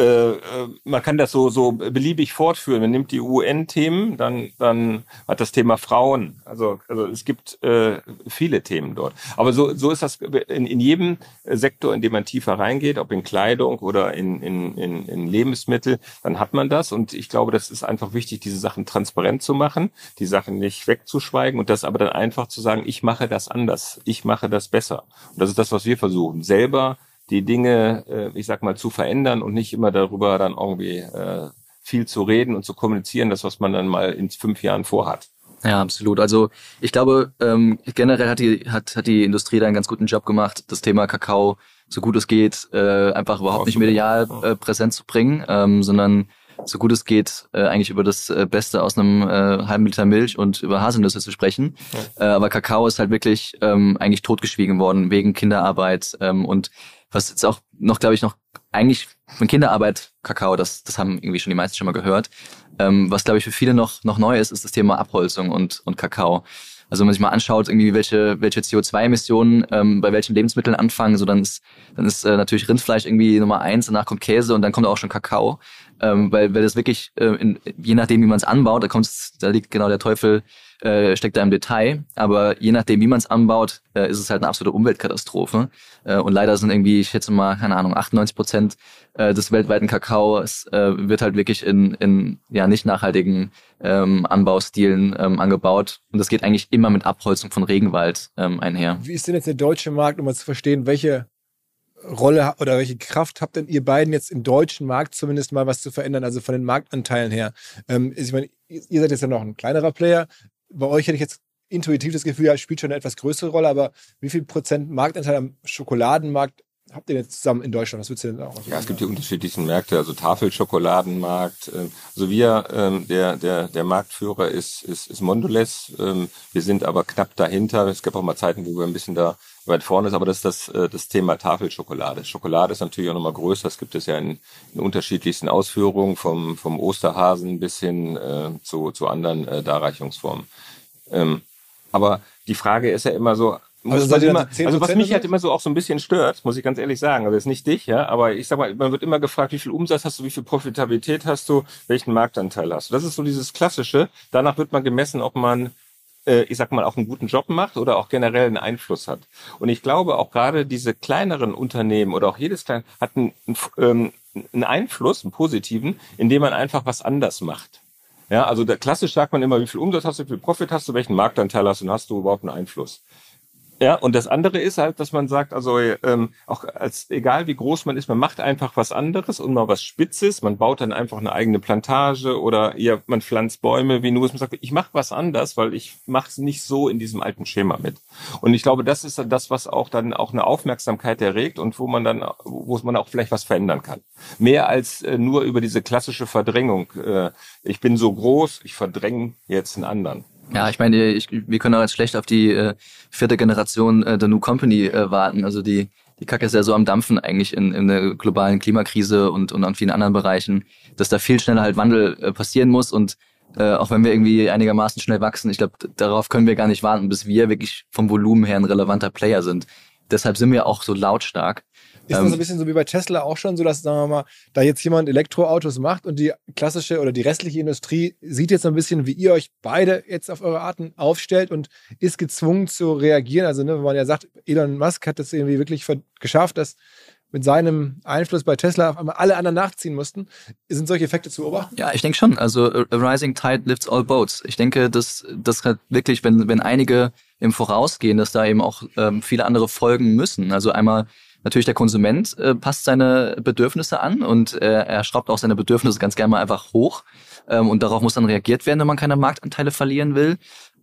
äh, man kann das so, so beliebig fortführen. Man nimmt die UN-Themen, dann, dann hat das Thema Frauen. Also, also es gibt äh, viele Themen dort. Aber so, so ist das in, in jedem Sektor, in dem man tiefer reingeht, ob in Kleidung oder in, in, in, in Lebensmittel, dann hat man das. Und ich glaube, das ist einfach wichtig, diese Sachen transparent zu machen, die Sachen nicht wegzuschweigen und das aber dann einfach zu sagen, ich mache das anders, ich mache das besser. Und das ist das, was wir versuchen. Selber die Dinge, äh, ich sag mal, zu verändern und nicht immer darüber dann irgendwie äh, viel zu reden und zu kommunizieren, das, was man dann mal in fünf Jahren vorhat. Ja, absolut. Also ich glaube, ähm, generell hat die, hat, hat die Industrie da einen ganz guten Job gemacht, das Thema Kakao, so gut es geht, äh, einfach überhaupt nicht medial äh, präsent zu bringen, ähm, sondern so gut es geht, äh, eigentlich über das äh, Beste aus einem äh, halben Liter Milch und über Haselnüsse zu sprechen. Ja. Äh, aber Kakao ist halt wirklich ähm, eigentlich totgeschwiegen worden wegen Kinderarbeit ähm, und was jetzt auch noch, glaube ich, noch eigentlich von Kinderarbeit, Kakao, das, das haben irgendwie schon die meisten schon mal gehört. Ähm, was, glaube ich, für viele noch, noch neu ist, ist das Thema Abholzung und, und Kakao. Also wenn man sich mal anschaut, irgendwie welche, welche CO2-Emissionen ähm, bei welchen Lebensmitteln anfangen, so dann ist, dann ist äh, natürlich Rindfleisch irgendwie Nummer eins, danach kommt Käse und dann kommt auch schon Kakao. Ähm, weil, weil das wirklich, äh, in, je nachdem, wie man es anbaut, da kommt da liegt genau der Teufel äh, steckt da im Detail. Aber je nachdem, wie man es anbaut, äh, ist es halt eine absolute Umweltkatastrophe. Äh, und leider sind irgendwie, ich schätze mal, keine Ahnung, 98 Prozent äh, des weltweiten Kakaos äh, wird halt wirklich in, in ja nicht nachhaltigen ähm, Anbaustilen ähm, angebaut. Und das geht eigentlich immer mit Abholzung von Regenwald ähm, einher. Wie ist denn jetzt der deutsche Markt, um mal zu verstehen, welche Rolle oder welche Kraft habt denn ihr beiden jetzt im deutschen Markt zumindest mal was zu verändern, also von den Marktanteilen her? Ähm, ich meine, ihr seid jetzt ja noch ein kleinerer Player, bei euch hätte ich jetzt intuitiv das Gefühl, ja, spielt schon eine etwas größere Rolle, aber wie viel Prozent Marktanteil am Schokoladenmarkt habt ihr jetzt zusammen in Deutschland? Was würdest du denn auch Ja, es gibt die unterschiedlichsten Märkte, also Tafelschokoladenmarkt. Ähm, also wir, ähm, der, der, der Marktführer ist, ist, ist Mondelez. Ähm, wir sind aber knapp dahinter. Es gab auch mal Zeiten, wo wir ein bisschen da weit vorne ist, aber das ist das, äh, das Thema Tafelschokolade. Schokolade ist natürlich auch nochmal größer. Das gibt es ja in, in unterschiedlichsten Ausführungen, vom, vom Osterhasen bis hin äh, zu, zu anderen äh, Darreichungsformen. Ähm, aber die Frage ist ja immer so, also, immer, also was mich halt immer so auch so ein bisschen stört, muss ich ganz ehrlich sagen, also jetzt nicht dich, ja, aber ich sag mal, man wird immer gefragt, wie viel Umsatz hast du, wie viel Profitabilität hast du, welchen Marktanteil hast du. Das ist so dieses Klassische. Danach wird man gemessen, ob man äh, ich sag mal, auch einen guten Job macht oder auch generell einen Einfluss hat. Und ich glaube, auch gerade diese kleineren Unternehmen oder auch jedes kleine hat einen, ähm, einen Einfluss, einen positiven, indem man einfach was anders macht. Ja, also der, klassisch sagt man immer, wie viel Umsatz hast du, wie viel Profit hast du, welchen Marktanteil hast du und hast du überhaupt einen Einfluss. Ja, und das andere ist halt, dass man sagt, also ähm, auch als egal wie groß man ist, man macht einfach was anderes und mal was Spitzes. Man baut dann einfach eine eigene Plantage oder ja, man pflanzt Bäume wie nur. Man sagt, ich mache was anders, weil ich mache es nicht so in diesem alten Schema mit. Und ich glaube, das ist das, was auch dann auch eine Aufmerksamkeit erregt und wo man dann, wo man auch vielleicht was verändern kann. Mehr als äh, nur über diese klassische Verdrängung. Äh, ich bin so groß, ich verdränge jetzt einen anderen. Ja, ich meine, ich, wir können auch jetzt schlecht auf die äh, vierte Generation äh, der New Company äh, warten. Also die, die Kacke ist ja so am Dampfen eigentlich in, in der globalen Klimakrise und, und an vielen anderen Bereichen, dass da viel schneller halt Wandel äh, passieren muss und äh, auch wenn wir irgendwie einigermaßen schnell wachsen, ich glaube, darauf können wir gar nicht warten, bis wir wirklich vom Volumen her ein relevanter Player sind. Deshalb sind wir auch so lautstark. Ist das ähm, ein bisschen so wie bei Tesla auch schon so, dass, sagen wir mal, da jetzt jemand Elektroautos macht und die klassische oder die restliche Industrie sieht jetzt ein bisschen, wie ihr euch beide jetzt auf eure Arten aufstellt und ist gezwungen zu reagieren. Also, ne, wenn man ja sagt, Elon Musk hat das irgendwie wirklich geschafft, dass mit seinem Einfluss bei Tesla auf einmal alle anderen nachziehen mussten. Sind solche Effekte zu beobachten? Ja, ich denke schon. Also a rising tide lifts all boats. Ich denke, dass das wirklich, wenn, wenn einige im Vorausgehen, dass da eben auch ähm, viele andere folgen müssen. Also einmal Natürlich der Konsument äh, passt seine Bedürfnisse an und äh, er schraubt auch seine Bedürfnisse ganz gerne mal einfach hoch. Ähm, und darauf muss dann reagiert werden, wenn man keine Marktanteile verlieren will.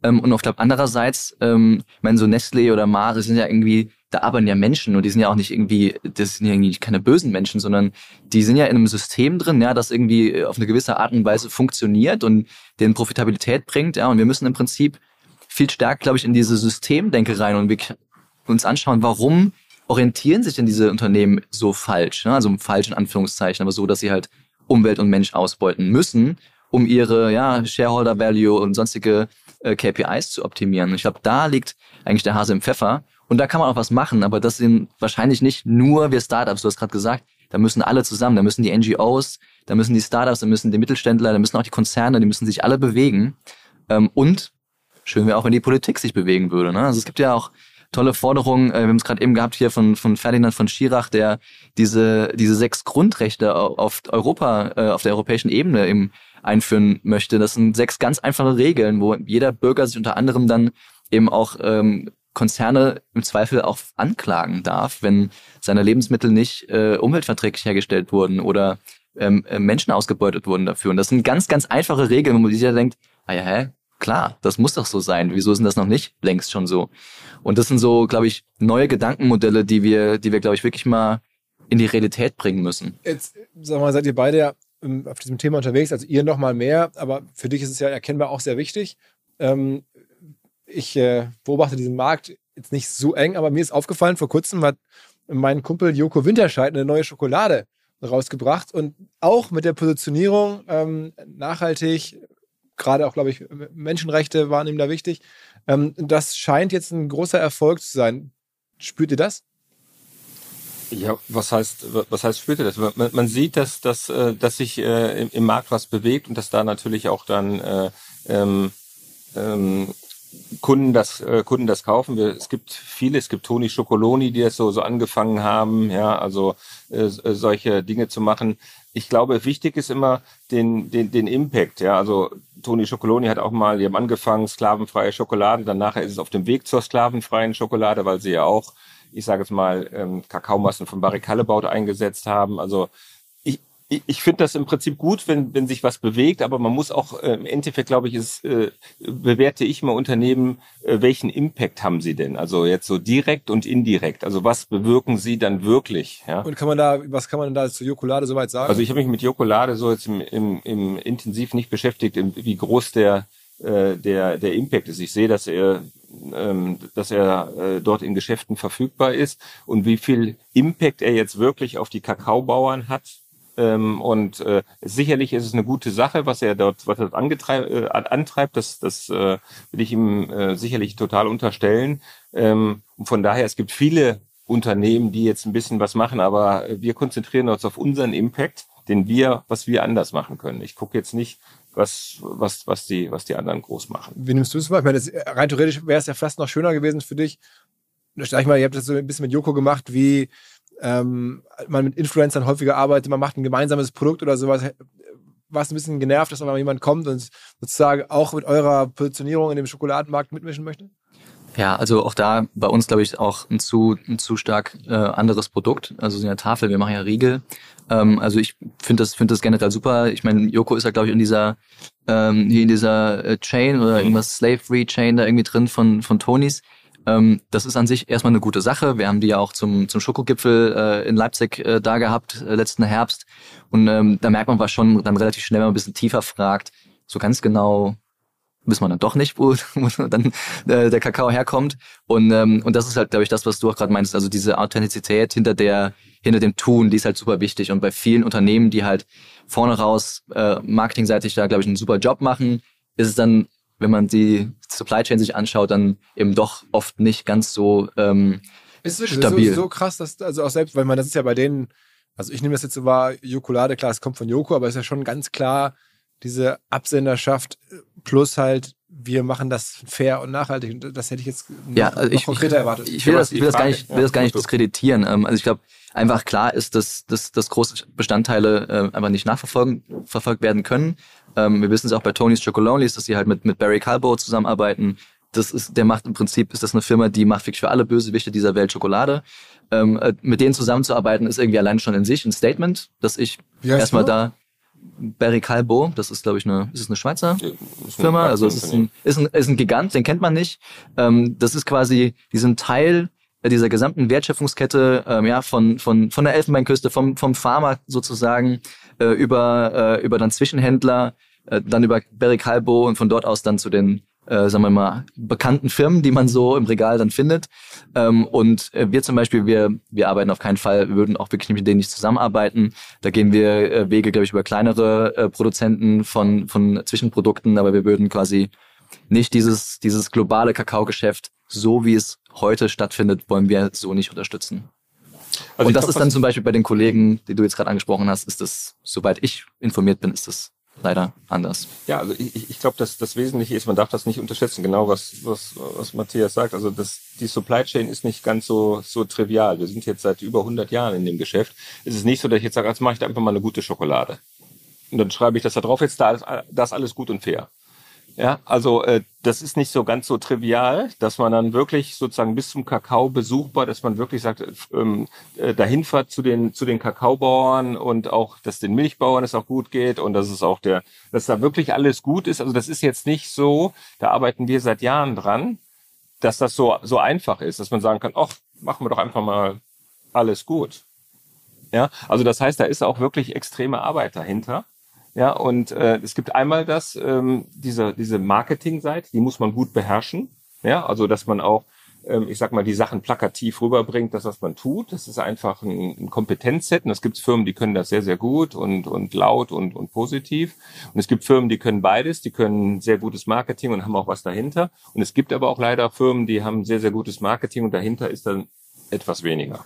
Ähm, und auf der andererseits, ähm, ich meine, so Nestlé oder Mare sind ja irgendwie, da arbeiten ja Menschen und die sind ja auch nicht irgendwie, das sind ja irgendwie keine bösen Menschen, sondern die sind ja in einem System drin, ja, das irgendwie auf eine gewisse Art und Weise funktioniert und denen Profitabilität bringt, ja, und wir müssen im Prinzip viel stärker, glaube ich, in diese Systemdenke rein und wir uns anschauen, warum orientieren sich denn diese Unternehmen so falsch? Ne? Also falsch in Anführungszeichen, aber so, dass sie halt Umwelt und Mensch ausbeuten müssen, um ihre ja, Shareholder Value und sonstige äh, KPIs zu optimieren. Ich glaube, da liegt eigentlich der Hase im Pfeffer. Und da kann man auch was machen, aber das sind wahrscheinlich nicht nur wir Startups, du hast gerade gesagt, da müssen alle zusammen, da müssen die NGOs, da müssen die Startups, da müssen die Mittelständler, da müssen auch die Konzerne, die müssen sich alle bewegen. Ähm, und schön wäre auch, wenn die Politik sich bewegen würde. Ne? Also es gibt ja auch tolle Forderungen, äh, wir haben es gerade eben gehabt hier von, von Ferdinand von Schirach, der diese, diese sechs Grundrechte auf Europa, äh, auf der europäischen Ebene eben einführen möchte. Das sind sechs ganz einfache Regeln, wo jeder Bürger sich unter anderem dann eben auch ähm, Konzerne im Zweifel auch anklagen darf, wenn seine Lebensmittel nicht äh, umweltverträglich hergestellt wurden oder ähm, äh, Menschen ausgebeutet wurden dafür. Und das sind ganz, ganz einfache Regeln, wo man sich ja denkt, ah ja, hä, klar, das muss doch so sein. Wieso ist denn das noch nicht längst schon so? Und das sind so, glaube ich, neue Gedankenmodelle, die wir, die wir, glaube ich, wirklich mal in die Realität bringen müssen. Jetzt, sag mal, seid ihr beide ja ähm, auf diesem Thema unterwegs, also ihr noch mal mehr, aber für dich ist es ja erkennbar auch sehr wichtig. Ähm, ich äh, beobachte diesen Markt jetzt nicht so eng, aber mir ist aufgefallen, vor kurzem hat mein Kumpel Joko Winterscheid eine neue Schokolade rausgebracht und auch mit der Positionierung ähm, nachhaltig, gerade auch, glaube ich, Menschenrechte waren ihm da wichtig. Ähm, das scheint jetzt ein großer Erfolg zu sein. Spürt ihr das? Ja, was heißt, was heißt spürt ihr das? Man, man sieht, dass, dass, äh, dass sich äh, im, im Markt was bewegt und dass da natürlich auch dann äh, ähm, ähm, Kunden das äh, Kunden das kaufen. Wir, es gibt viele, es gibt Toni Schokoloni, die das so so angefangen haben, ja, also äh, äh, solche Dinge zu machen. Ich glaube, wichtig ist immer den den den Impact, ja, also Toni Schokoloni hat auch mal, die haben angefangen sklavenfreie Schokolade, dann nachher ist es auf dem Weg zur sklavenfreien Schokolade, weil sie ja auch, ich sage jetzt mal, ähm, Kakaomassen von Barry Callebaut eingesetzt haben. Also ich, ich finde das im Prinzip gut, wenn, wenn sich was bewegt, aber man muss auch äh, im Endeffekt, glaube ich, ist, äh, bewerte ich mal Unternehmen, äh, welchen Impact haben sie denn? Also jetzt so direkt und indirekt. Also was bewirken sie dann wirklich? Ja? Und kann man da, was kann man da zu Jokolade soweit sagen? Also ich habe mich mit Jokolade so jetzt im, im, im intensiv nicht beschäftigt, im, wie groß der äh, der der Impact ist. Ich sehe, dass er ähm, dass er äh, dort in Geschäften verfügbar ist und wie viel Impact er jetzt wirklich auf die Kakaobauern hat ähm, und äh, sicherlich ist es eine gute Sache, was er dort, was er angetreib, äh, antreibt. Das, das äh, will ich ihm äh, sicherlich total unterstellen. Ähm, und von daher, es gibt viele Unternehmen, die jetzt ein bisschen was machen, aber wir konzentrieren uns auf unseren Impact, den wir, was wir anders machen können. Ich gucke jetzt nicht, was, was, was die, was die anderen groß machen. Wie nimmst du es wahr? Ich meine, das, rein theoretisch wäre es ja fast noch schöner gewesen für dich. Sag ich mal, ihr habt das so ein bisschen mit Joko gemacht, wie ähm, man mit Influencern häufiger arbeitet, man macht ein gemeinsames Produkt oder sowas, war es ein bisschen genervt, dass mal jemand kommt und sozusagen auch mit eurer Positionierung in dem Schokoladenmarkt mitmischen möchte? Ja, also auch da bei uns, glaube ich, auch ein zu, ein zu stark äh, anderes Produkt. Also in der Tafel, wir machen ja Riegel. Ähm, also ich finde das, finde das generell super. Ich meine, Joko ist ja, glaube ich, in dieser, ähm, hier in dieser äh, Chain oder irgendwas Slave-Free-Chain da irgendwie drin von, von Tonys. Ähm, das ist an sich erstmal eine gute Sache. Wir haben die ja auch zum, zum Schokogipfel äh, in Leipzig äh, da gehabt, äh, letzten Herbst. Und ähm, da merkt man was schon dann relativ schnell, wenn man ein bisschen tiefer fragt, so ganz genau wissen wir dann doch nicht, wo, wo dann äh, der Kakao herkommt. Und, ähm, und das ist halt, glaube ich, das, was du auch gerade meinst. Also diese Authentizität hinter der, hinter dem Tun, die ist halt super wichtig. Und bei vielen Unternehmen, die halt vorne raus äh, marketingseitig da, glaube ich, einen super Job machen, ist es dann wenn man die Supply Chain sich anschaut, dann eben doch oft nicht ganz so ähm, ist wirklich stabil. So, so krass, dass also auch selbst, weil man das ist ja bei denen, also ich nehme das jetzt so wahr, Jokolade, klar, es kommt von Joko, aber es ist ja schon ganz klar diese Absenderschaft plus halt wir machen das fair und nachhaltig. Und das hätte ich jetzt noch, ja, also noch konkreter erwartet. Ich will, das, ich will das gar nicht, will das gar nicht diskreditieren. Ähm, also ich glaube, einfach klar ist, dass, dass, dass große Bestandteile äh, einfach nicht nachverfolgt verfolgt werden können. Ähm, wir wissen es auch bei Tony's Chocolonis, dass sie halt mit, mit Barry Calbo zusammenarbeiten. Das ist, der macht im Prinzip, ist das eine Firma, die macht wirklich für alle Bösewichte dieser Welt Schokolade. Ähm, äh, mit denen zusammenzuarbeiten ist irgendwie allein schon in sich ein Statement, dass ich erstmal da Barry Calbo, das ist glaube ich eine, ist es eine Schweizer ja, Firma, also es ist ein, ist ein, ist ein Gigant, den kennt man nicht. Ähm, das ist quasi, die sind Teil dieser gesamten Wertschöpfungskette, ähm, ja, von, von, von der Elfenbeinküste, vom, vom Farmer sozusagen, äh, über, äh, über dann Zwischenhändler, äh, dann über Barry Calbo und von dort aus dann zu den äh, sagen wir mal, bekannten Firmen, die man so im Regal dann findet. Ähm, und äh, wir zum Beispiel, wir, wir arbeiten auf keinen Fall, wir würden auch wirklich mit denen nicht zusammenarbeiten. Da gehen wir äh, Wege, glaube ich, über kleinere äh, Produzenten von, von Zwischenprodukten, aber wir würden quasi nicht dieses, dieses globale Kakaogeschäft, so wie es heute stattfindet, wollen wir so nicht unterstützen. Also und das glaub, ist dann zum Beispiel bei den Kollegen, die du jetzt gerade angesprochen hast, ist das, soweit ich informiert bin, ist das leider anders. Ja, also ich, ich glaube, dass das Wesentliche ist, man darf das nicht unterschätzen, genau was, was, was Matthias sagt. Also das, die Supply Chain ist nicht ganz so, so trivial. Wir sind jetzt seit über 100 Jahren in dem Geschäft. Es ist nicht so, dass ich jetzt sage, jetzt mache ich da einfach mal eine gute Schokolade. Und dann schreibe ich das da drauf, jetzt da ist alles gut und fair. Ja, also äh, das ist nicht so ganz so trivial, dass man dann wirklich sozusagen bis zum Kakao besuchbar, dass man wirklich sagt, ähm, äh, dahin fährt zu den zu den Kakaobauern und auch, dass den Milchbauern es auch gut geht und dass es auch der, dass da wirklich alles gut ist. Also das ist jetzt nicht so. Da arbeiten wir seit Jahren dran, dass das so so einfach ist, dass man sagen kann, ach, machen wir doch einfach mal alles gut. Ja, also das heißt, da ist auch wirklich extreme Arbeit dahinter. Ja, und äh, es gibt einmal das, ähm, diese, diese Marketingseite, die muss man gut beherrschen. Ja, also dass man auch, ähm, ich sag mal, die Sachen plakativ rüberbringt, das, was man tut. Das ist einfach ein, ein Kompetenzset. Und es gibt Firmen, die können das sehr, sehr gut und, und laut und, und positiv. Und es gibt Firmen, die können beides, die können sehr gutes Marketing und haben auch was dahinter. Und es gibt aber auch leider Firmen, die haben sehr, sehr gutes Marketing und dahinter ist dann etwas weniger.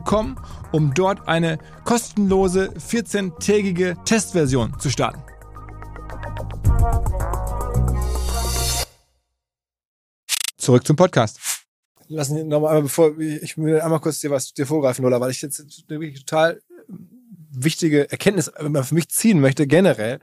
um dort eine kostenlose 14-tägige Testversion zu starten. Zurück zum Podcast. Lass mich noch mal, bevor ich will einmal kurz dir was dir vorgreifen, Lola, weil ich jetzt eine wirklich total wichtige Erkenntnis für mich ziehen möchte, generell.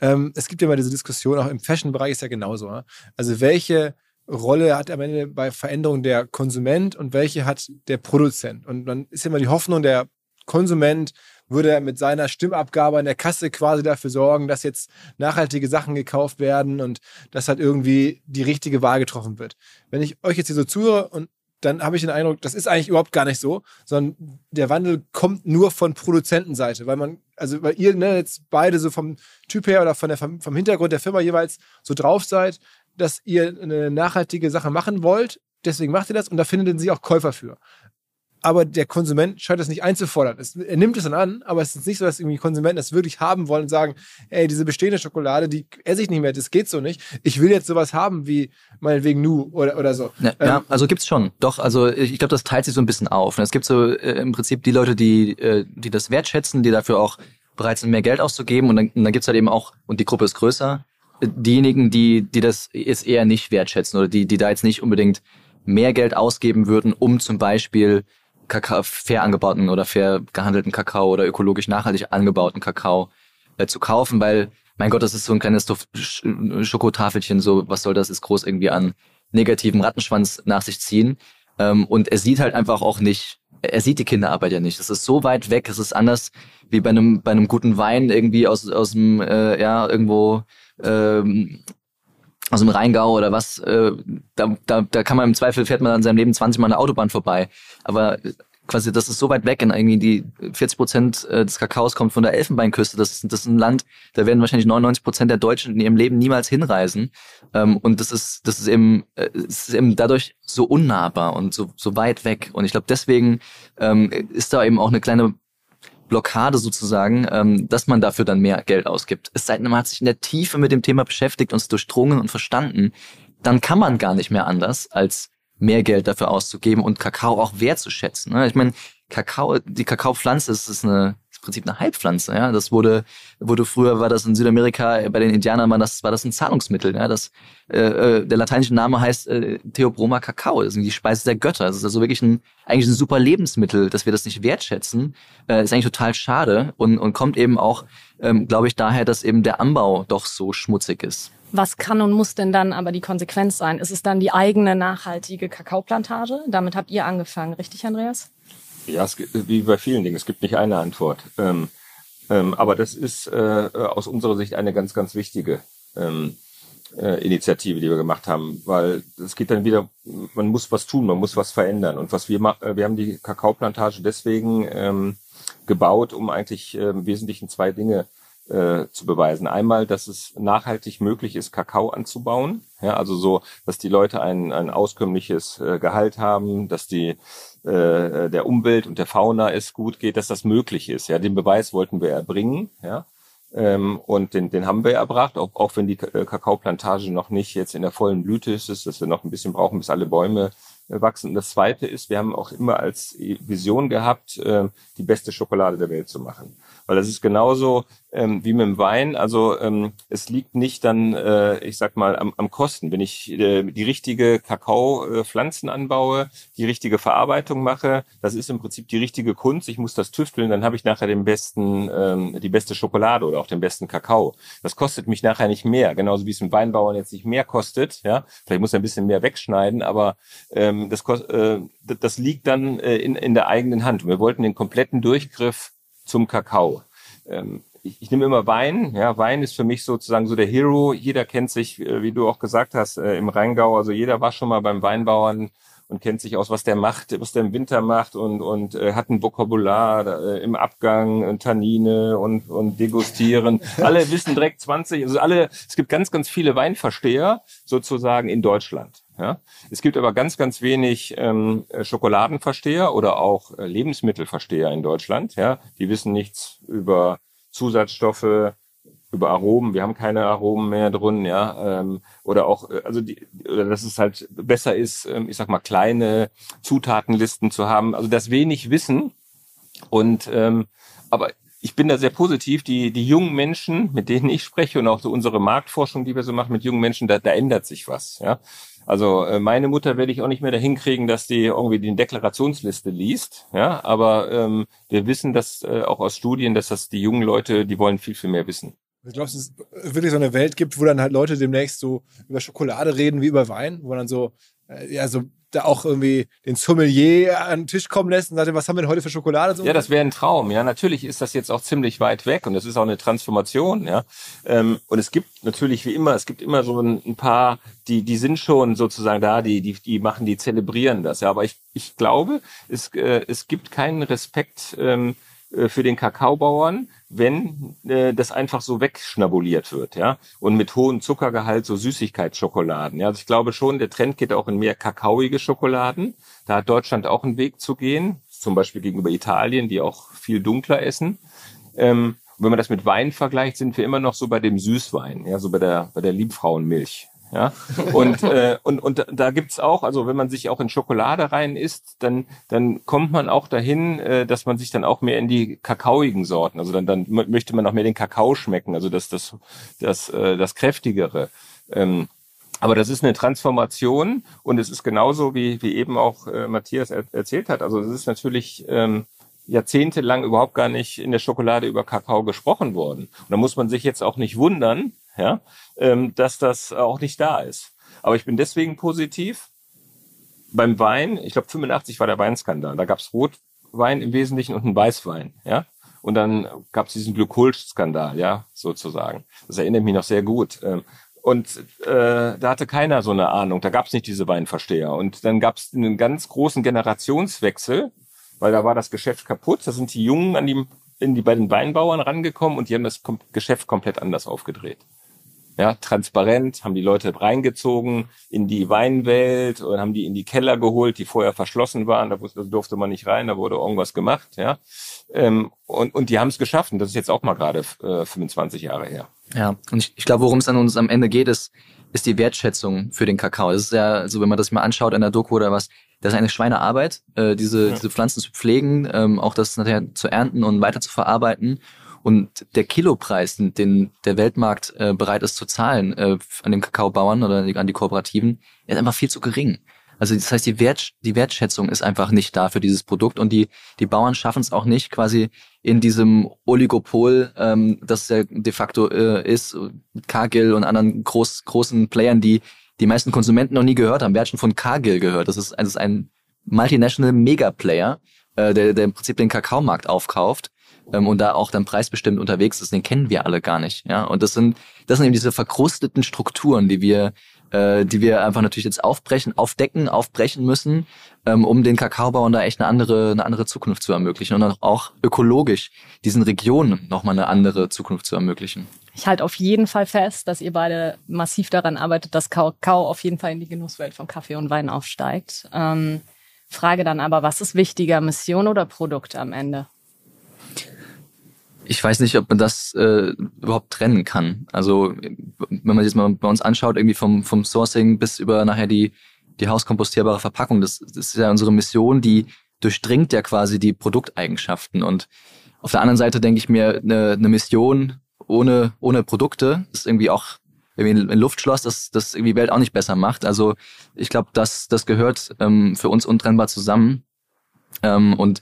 Ähm, es gibt ja mal diese Diskussion, auch im Fashion-Bereich ist ja genauso. Ne? Also welche Rolle hat am Ende bei Veränderung der Konsument und welche hat der Produzent? Und dann ist immer die Hoffnung, der Konsument würde mit seiner Stimmabgabe an der Kasse quasi dafür sorgen, dass jetzt nachhaltige Sachen gekauft werden und dass halt irgendwie die richtige Wahl getroffen wird. Wenn ich euch jetzt hier so zuhöre und dann habe ich den Eindruck, das ist eigentlich überhaupt gar nicht so, sondern der Wandel kommt nur von Produzentenseite, weil man, also weil ihr ne, jetzt beide so vom Typ her oder von der, vom Hintergrund der Firma jeweils so drauf seid, dass ihr eine nachhaltige Sache machen wollt, deswegen macht ihr das und da findet ihr auch Käufer für aber der Konsument scheint das nicht einzufordern. Es, er nimmt es dann an, aber es ist nicht so, dass irgendwie Konsumenten das wirklich haben wollen und sagen, ey, diese bestehende Schokolade, die esse ich nicht mehr, das geht so nicht. Ich will jetzt sowas haben wie meinetwegen Nu oder, oder so. Ja, ähm, ja also gibt's schon. Doch, also ich, ich glaube, das teilt sich so ein bisschen auf. Es gibt so äh, im Prinzip die Leute, die, äh, die das wertschätzen, die dafür auch bereit sind, mehr Geld auszugeben und dann, und dann gibt's halt eben auch, und die Gruppe ist größer, diejenigen, die, die das jetzt eher nicht wertschätzen oder die, die da jetzt nicht unbedingt mehr Geld ausgeben würden, um zum Beispiel Kakao, fair angebauten oder fair gehandelten Kakao oder ökologisch nachhaltig angebauten Kakao äh, zu kaufen, weil, mein Gott, das ist so ein kleines Schokotafelchen, so, was soll das, ist groß irgendwie an negativen Rattenschwanz nach sich ziehen. Ähm, und er sieht halt einfach auch nicht, er sieht die Kinderarbeit ja nicht. Das ist so weit weg, es ist anders wie bei einem, bei einem guten Wein irgendwie aus, aus dem, äh, ja, irgendwo, ähm, aus dem Rheingau oder was, äh, da, da, da kann man im Zweifel fährt man in seinem Leben 20 Mal eine Autobahn vorbei. Aber quasi, das ist so weit weg, in irgendwie die 40 Prozent äh, des Kakaos kommt von der Elfenbeinküste. Das ist, das ist ein Land, da werden wahrscheinlich 99 Prozent der Deutschen in ihrem Leben niemals hinreisen. Ähm, und das ist, das ist eben, äh, ist eben dadurch so unnahbar und so, so weit weg. Und ich glaube, deswegen ähm, ist da eben auch eine kleine Blockade sozusagen, ähm, dass man dafür dann mehr Geld ausgibt. Es sei denn, man hat sich in der Tiefe mit dem Thema beschäftigt und es durchdrungen und verstanden, dann kann man gar nicht mehr anders, als mehr Geld dafür auszugeben und Kakao auch wertzuschätzen. Ne? Ich meine, Kakao, die Kakaopflanze ist, ist eine im Prinzip eine Heilpflanze. Ja, das wurde wurde früher war das in Südamerika bei den Indianern war das war das ein Zahlungsmittel. Ja, das äh, äh der lateinische Name heißt äh, Theobroma Kakao. Das ist die Speise der Götter. Das ist also wirklich ein eigentlich ein super Lebensmittel, dass wir das nicht wertschätzen. Äh, ist eigentlich total schade und und kommt eben auch, ähm, glaube ich, daher, dass eben der Anbau doch so schmutzig ist. Was kann und muss denn dann aber die Konsequenz sein? Ist es dann die eigene nachhaltige Kakaoplantage? Damit habt ihr angefangen, richtig, Andreas? Ja, es, wie bei vielen Dingen, es gibt nicht eine Antwort. Ähm, ähm, aber das ist äh, aus unserer Sicht eine ganz, ganz wichtige. Ähm, äh, Initiative, die wir gemacht haben, weil es geht dann wieder, man muss was tun, man muss was verändern. Und was wir machen, wir haben die Kakaoplantage deswegen ähm, gebaut, um eigentlich äh, im Wesentlichen zwei Dinge äh, zu beweisen. Einmal, dass es nachhaltig möglich ist, Kakao anzubauen. Ja, also so, dass die Leute ein, ein auskömmliches äh, Gehalt haben, dass die äh, der Umwelt und der Fauna es gut geht, dass das möglich ist. Ja, den Beweis wollten wir erbringen. Ja, ähm, und den, den haben wir erbracht, auch, auch wenn die äh, Kakaoplantage noch nicht jetzt in der vollen Blüte ist, dass wir noch ein bisschen brauchen, bis alle Bäume äh, wachsen. Und das Zweite ist, wir haben auch immer als Vision gehabt, äh, die beste Schokolade der Welt zu machen. Weil das ist genauso ähm, wie mit dem Wein. Also ähm, es liegt nicht dann, äh, ich sag mal, am, am Kosten. Wenn ich äh, die richtige Kakao-Pflanzen anbaue, die richtige Verarbeitung mache, das ist im Prinzip die richtige Kunst. Ich muss das tüfteln, dann habe ich nachher den besten, ähm, die beste Schokolade oder auch den besten Kakao. Das kostet mich nachher nicht mehr, genauso wie es mit Weinbauern jetzt nicht mehr kostet. Ja, vielleicht muss er ein bisschen mehr wegschneiden, aber ähm, das, äh, das liegt dann äh, in, in der eigenen Hand. wir wollten den kompletten Durchgriff zum Kakao. Ähm, ich, ich nehme immer Wein. Ja, Wein ist für mich sozusagen so der Hero. Jeder kennt sich, äh, wie du auch gesagt hast, äh, im Rheingau. Also jeder war schon mal beim Weinbauern und kennt sich aus, was der macht, was der im Winter macht und und äh, hat ein Vokabular äh, im Abgang, äh, Tannine und und degustieren. alle wissen direkt 20. Also alle. Es gibt ganz ganz viele Weinversteher sozusagen in Deutschland. Ja? Es gibt aber ganz, ganz wenig ähm, Schokoladenversteher oder auch äh, Lebensmittelversteher in Deutschland. Ja? Die wissen nichts über Zusatzstoffe, über Aromen. Wir haben keine Aromen mehr drin, ja. Ähm, oder auch, äh, also die, oder dass es halt besser ist, ähm, ich sag mal, kleine Zutatenlisten zu haben. Also das wenig Wissen. Und ähm, aber ich bin da sehr positiv. Die, die jungen Menschen, mit denen ich spreche und auch so unsere Marktforschung, die wir so machen mit jungen Menschen, da, da ändert sich was. Ja, also äh, meine Mutter werde ich auch nicht mehr dahin kriegen, dass die irgendwie die Deklarationsliste liest. Ja, aber ähm, wir wissen das äh, auch aus Studien, dass das die jungen Leute, die wollen viel, viel mehr wissen. Ich glaube, dass es wirklich so eine Welt gibt, wo dann halt Leute demnächst so über Schokolade reden wie über Wein, wo dann so, äh, ja, so da auch irgendwie den Sommelier an den Tisch kommen lässt und sagt, was haben wir denn heute für Schokolade? So ja, das wäre ein Traum. Ja, natürlich ist das jetzt auch ziemlich weit weg und das ist auch eine Transformation. Ja, ähm, und es gibt natürlich wie immer, es gibt immer so ein, paar, die die sind schon sozusagen da, die die die machen, die zelebrieren das. Ja, aber ich ich glaube, es äh, es gibt keinen Respekt. Ähm, äh, für den Kakaobauern, wenn äh, das einfach so wegschnabuliert wird, ja, und mit hohem Zuckergehalt so Süßigkeitsschokoladen. Ja, also ich glaube schon, der Trend geht auch in mehr kakaoige Schokoladen. Da hat Deutschland auch einen Weg zu gehen, zum Beispiel gegenüber Italien, die auch viel dunkler essen. Ähm, wenn man das mit Wein vergleicht, sind wir immer noch so bei dem Süßwein, ja, so bei der bei der Liebfrauenmilch. Ja, und, äh, und, und da gibt's auch, also wenn man sich auch in Schokolade rein isst, dann, dann kommt man auch dahin, äh, dass man sich dann auch mehr in die kakaoigen Sorten, also dann, dann möchte man auch mehr den Kakao schmecken, also das, das, das, äh, das kräftigere. Ähm, aber das ist eine Transformation und es ist genauso, wie, wie eben auch äh, Matthias er erzählt hat. Also es ist natürlich ähm, jahrzehntelang überhaupt gar nicht in der Schokolade über Kakao gesprochen worden. Und da muss man sich jetzt auch nicht wundern, ja, ähm, dass das auch nicht da ist. Aber ich bin deswegen positiv. Beim Wein, ich glaube 85 war der Weinskandal. Da gab es Rotwein im Wesentlichen und einen Weißwein, ja. Und dann gab es diesen Glykol-Skandal, ja, sozusagen. Das erinnert mich noch sehr gut. Ähm, und äh, da hatte keiner so eine Ahnung. Da gab es nicht diese Weinversteher. Und dann gab es einen ganz großen Generationswechsel, weil da war das Geschäft kaputt. Da sind die Jungen an die, in die bei den Weinbauern rangekommen und die haben das Geschäft komplett anders aufgedreht ja, transparent, haben die Leute reingezogen in die Weinwelt und haben die in die Keller geholt, die vorher verschlossen waren, da durfte man nicht rein, da wurde irgendwas gemacht, ja. Ähm, und, und die haben es geschafft und das ist jetzt auch mal gerade äh, 25 Jahre her. Ja, und ich, ich glaube, worum es an uns am Ende geht, ist, ist die Wertschätzung für den Kakao. Das ist ja, also wenn man das mal anschaut in der Doku oder was, das ist eine Schweinearbeit, äh, diese, ja. diese Pflanzen zu pflegen, ähm, auch das nachher zu ernten und weiter zu verarbeiten. Und der Kilopreis, den der Weltmarkt äh, bereit ist zu zahlen äh, an den Kakaobauern oder an die Kooperativen, ist einfach viel zu gering. Also das heißt, die, Wert, die Wertschätzung ist einfach nicht da für dieses Produkt und die, die Bauern schaffen es auch nicht, quasi in diesem Oligopol, ähm, das ja de facto äh, ist, Cargill und anderen groß, großen Playern, die die meisten Konsumenten noch nie gehört haben. Wer hat schon von Cargill gehört? Das ist, das ist ein multinational Mega-Player, äh, der, der im Prinzip den Kakaomarkt aufkauft ähm, und da auch dann preisbestimmt unterwegs ist, den kennen wir alle gar nicht. Ja, und das sind das sind eben diese verkrusteten Strukturen, die wir äh, die wir einfach natürlich jetzt aufbrechen, aufdecken, aufbrechen müssen, ähm, um den Kakaobauern da echt eine andere, eine andere Zukunft zu ermöglichen und auch ökologisch diesen Regionen nochmal eine andere Zukunft zu ermöglichen. Ich halte auf jeden Fall fest, dass ihr beide massiv daran arbeitet, dass Kakao auf jeden Fall in die Genusswelt von Kaffee und Wein aufsteigt. Ähm, Frage dann aber, was ist wichtiger, Mission oder Produkt am Ende? Ich weiß nicht, ob man das äh, überhaupt trennen kann. Also wenn man sich mal bei uns anschaut, irgendwie vom, vom Sourcing bis über nachher die, die hauskompostierbare Verpackung, das, das ist ja unsere Mission, die durchdringt ja quasi die Produkteigenschaften. Und auf der anderen Seite denke ich mir, eine, eine Mission ohne, ohne Produkte ist irgendwie auch irgendwie ein Luftschloss, das, das irgendwie Welt auch nicht besser macht. Also ich glaube, das, das gehört ähm, für uns untrennbar zusammen. Ähm, und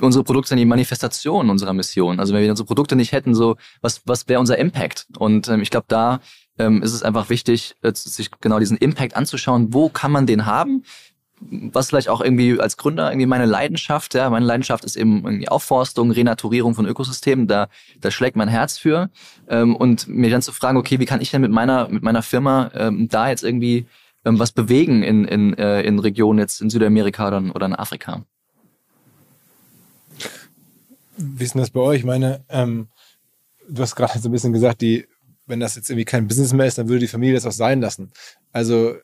unsere Produkte sind die Manifestation unserer Mission. Also wenn wir unsere Produkte nicht hätten, so was, was wäre unser Impact? Und ähm, ich glaube, da ähm, ist es einfach wichtig, äh, sich genau diesen Impact anzuschauen. Wo kann man den haben? Was vielleicht auch irgendwie als Gründer irgendwie meine Leidenschaft, ja, meine Leidenschaft ist eben irgendwie Aufforstung, Renaturierung von Ökosystemen, da, da schlägt mein Herz für. Ähm, und mir dann zu fragen, okay, wie kann ich denn mit meiner, mit meiner Firma ähm, da jetzt irgendwie ähm, was bewegen in, in, äh, in Regionen jetzt in Südamerika oder, oder in Afrika? Wie ist denn das bei euch? Ich meine, ähm, du hast gerade so ein bisschen gesagt, die, wenn das jetzt irgendwie kein Business mehr ist, dann würde die Familie das auch sein lassen. Also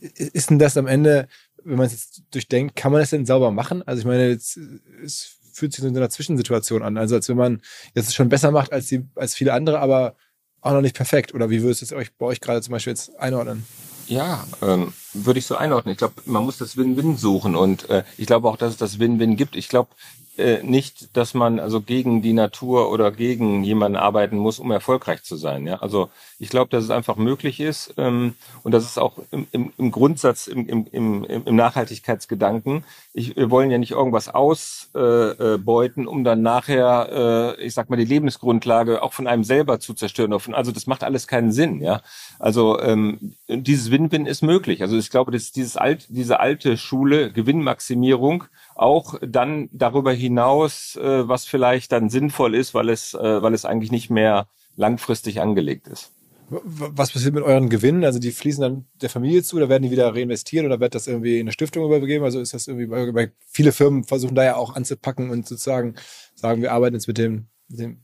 ist denn das am Ende, wenn man es jetzt durchdenkt, kann man das denn sauber machen? Also ich meine, jetzt, es fühlt sich so in einer Zwischensituation an. Also als wenn man jetzt schon besser macht als, die, als viele andere, aber auch noch nicht perfekt. Oder wie würdest du es euch bei euch gerade zum Beispiel jetzt einordnen? Ja, ähm, würde ich so einordnen. Ich glaube, man muss das Win-Win suchen und äh, ich glaube auch, dass es das Win-Win gibt. Ich glaube, äh, nicht, dass man also gegen die Natur oder gegen jemanden arbeiten muss, um erfolgreich zu sein. Ja, also ich glaube, dass es einfach möglich ist ähm, und das ist auch im, im, im Grundsatz, im, im, im, im Nachhaltigkeitsgedanken. Ich, wir wollen ja nicht irgendwas ausbeuten, äh, um dann nachher, äh, ich sag mal, die Lebensgrundlage auch von einem selber zu zerstören. Also das macht alles keinen Sinn. Ja, also ähm, dieses Win-Win ist möglich. Also ich glaube, dass dieses alt, diese alte Schule Gewinnmaximierung auch dann darüber hinaus, äh, was vielleicht dann sinnvoll ist, weil es, äh, weil es eigentlich nicht mehr langfristig angelegt ist. Was passiert mit euren Gewinnen? Also die fließen dann der Familie zu oder werden die wieder reinvestiert oder wird das irgendwie in eine Stiftung übergeben? Also ist das irgendwie, weil viele Firmen versuchen da ja auch anzupacken und sozusagen sagen, wir arbeiten jetzt mit dem, mit dem